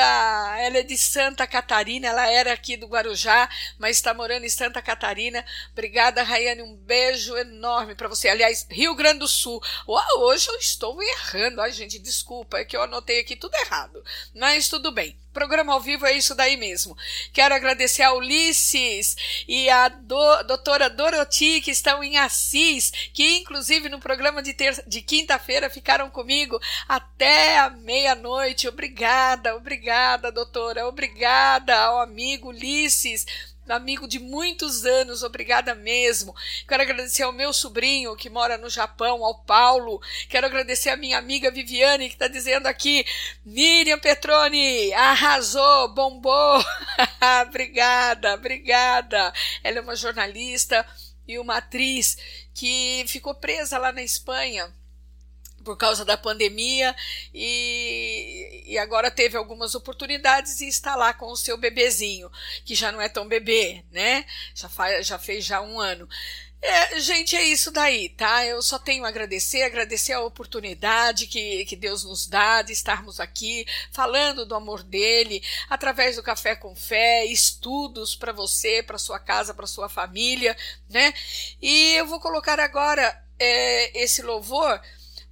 Ela é de Santa Catarina, ela era aqui do Guarujá, mas está morando em Santa Catarina. Obrigada, Rayane. Um beijo enorme para você. Aliás, Rio Grande do Sul. Uau, hoje eu estou errando. Ai, gente, desculpa, é que eu anotei aqui tudo errado. Mas tudo bem. Programa ao vivo é isso daí mesmo. Quero agradecer a Ulisses e a do, doutora Doroti, que estão em Assis, que inclusive no programa de, de quinta-feira ficaram comigo até a meia-noite. Obrigada, obrigada, doutora. Obrigada ao amigo Ulisses amigo de muitos anos, obrigada mesmo. Quero agradecer ao meu sobrinho que mora no Japão, ao Paulo. Quero agradecer a minha amiga Viviane que está dizendo aqui: Miriam Petroni, arrasou, bombou. obrigada, obrigada. Ela é uma jornalista e uma atriz que ficou presa lá na Espanha por causa da pandemia e, e, agora teve algumas oportunidades e está lá com o seu bebezinho, que já não é tão bebê, né? Já, faz, já fez já um ano. É, gente, é isso daí, tá? Eu só tenho a agradecer, agradecer a oportunidade que, que Deus nos dá de estarmos aqui falando do amor dele, através do Café com Fé, estudos para você, para sua casa, para sua família, né? E eu vou colocar agora é, esse louvor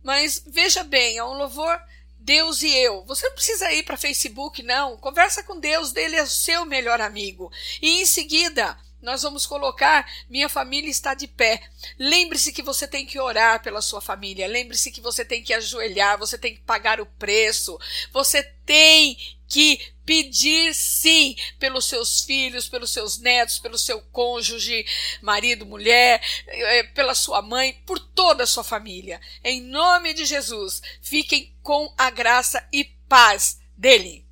mas veja bem, é um louvor Deus e eu. Você não precisa ir para Facebook, não. Conversa com Deus, dele é o seu melhor amigo. E em seguida, nós vamos colocar Minha família está de pé. Lembre-se que você tem que orar pela sua família. Lembre-se que você tem que ajoelhar, você tem que pagar o preço. Você tem que pedir sim pelos seus filhos, pelos seus netos, pelo seu cônjuge, marido, mulher, eh, pela sua mãe, por toda a sua família. Em nome de Jesus, fiquem com a graça e paz dele.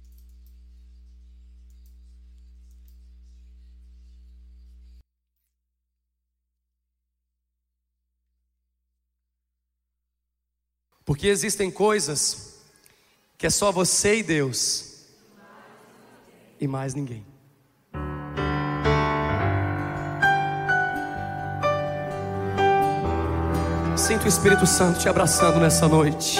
Porque existem coisas que é só você e Deus e mais ninguém. Sinto o Espírito Santo te abraçando nessa noite.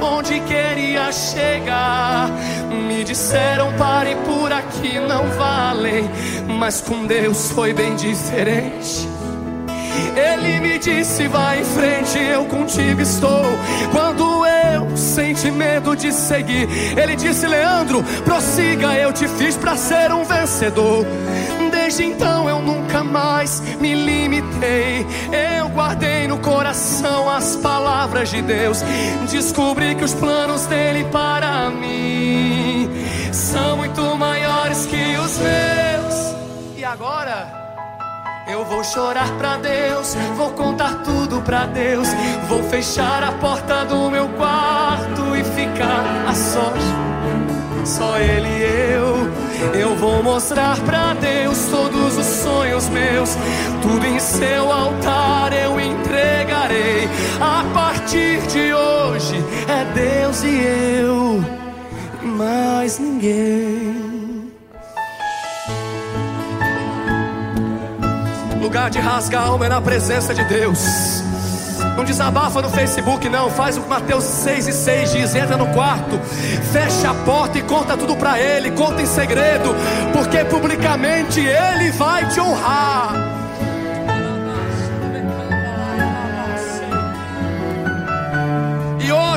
onde queria chegar, me disseram pare por aqui, não valem. Mas com Deus foi bem diferente. Ele me disse: vai em frente, eu contigo estou. Quando eu senti medo de seguir, ele disse: Leandro, prossiga, eu te fiz para ser um vencedor. Desde então eu nunca mais me limitei. Eu guardei no coração as palavras de Deus. Descobri que os planos dele para mim são muito maiores que os meus. E agora? Eu vou chorar pra Deus, vou contar tudo pra Deus. Vou fechar a porta do meu quarto e ficar a sós. Só Ele e eu. Eu vou mostrar pra Deus todos os sonhos meus. Tudo em seu altar eu entregarei. A partir de hoje é Deus e eu, mais ninguém. Lugar de rasgar a alma é na presença de Deus. Não desabafa no Facebook, não. Faz o que Mateus 6 e 6 diz: entra no quarto, fecha a porta e conta tudo pra Ele. Conta em segredo, porque publicamente Ele vai te honrar.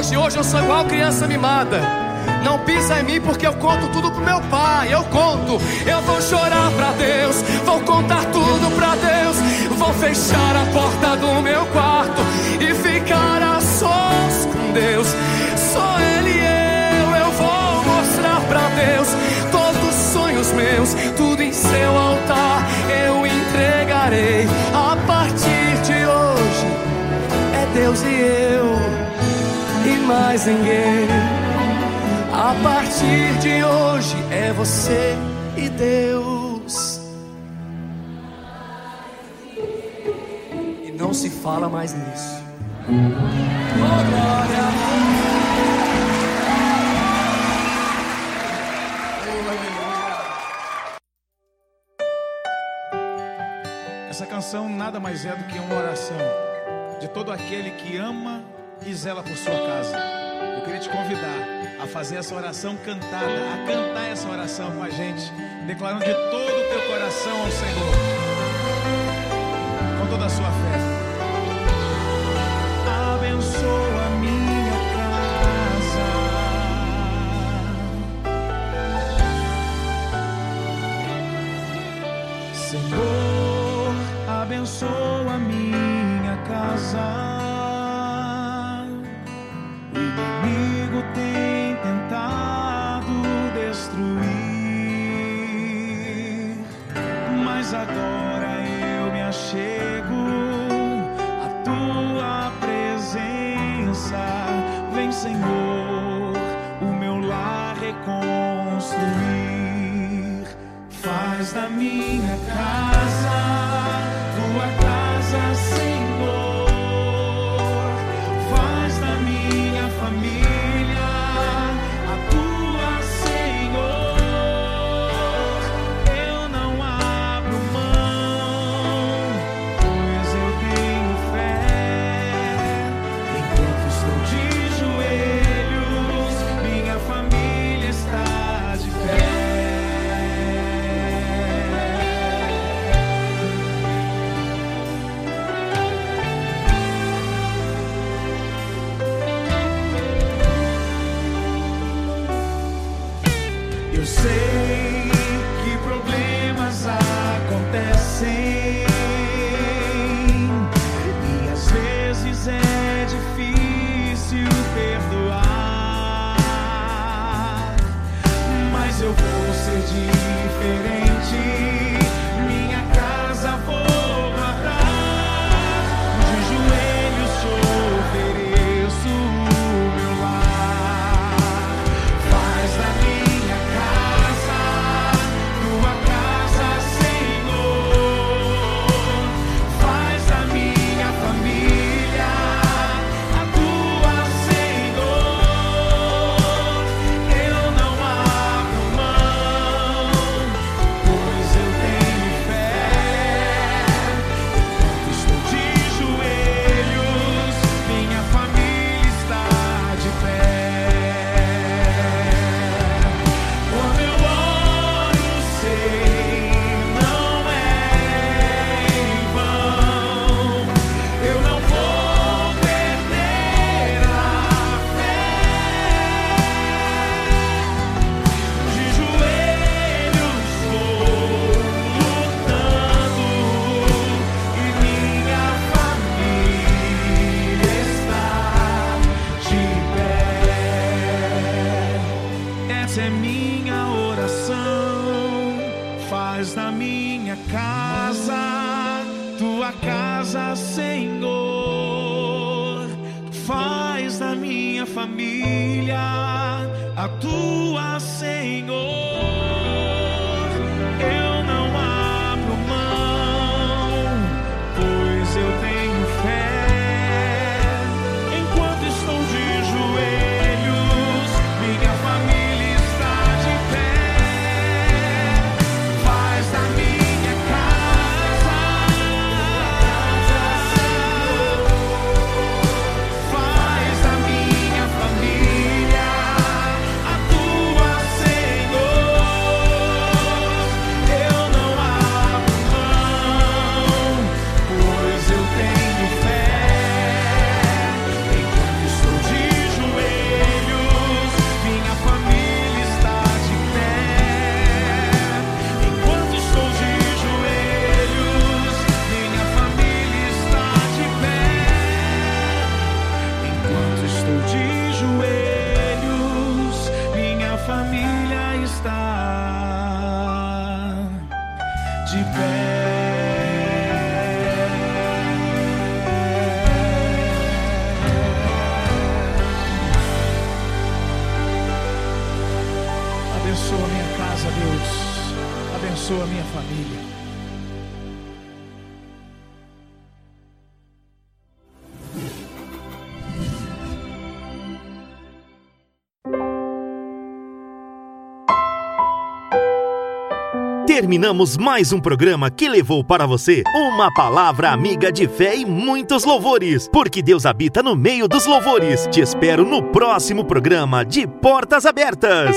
Hoje, hoje eu sou igual criança mimada. Não pisa em mim porque eu conto tudo pro meu pai. Eu conto, eu vou chorar pra Deus, vou contar tudo pra Deus. Vou fechar a porta do meu quarto e ficar a sós com Deus. Só Ele e eu, eu vou mostrar pra Deus todos os sonhos meus, tudo em seu altar eu entregarei. A partir de hoje é Deus e eu mais ninguém. A partir de hoje é você e Deus. E não se fala mais nisso. Oh, glória.
Essa canção nada mais é do que uma oração de todo aquele que ama e zela por sua casa. Eu queria te convidar a fazer essa oração cantada, a cantar essa oração com a gente, declarando de todo o teu coração ao Senhor, com toda a sua fé. Senhor, o meu lar reconstruir. Faz da minha casa tua casa, Senhor.
terminamos mais um programa que levou para você uma palavra amiga de fé e muitos louvores, porque Deus habita no meio dos louvores. Te espero no próximo programa de Portas Abertas.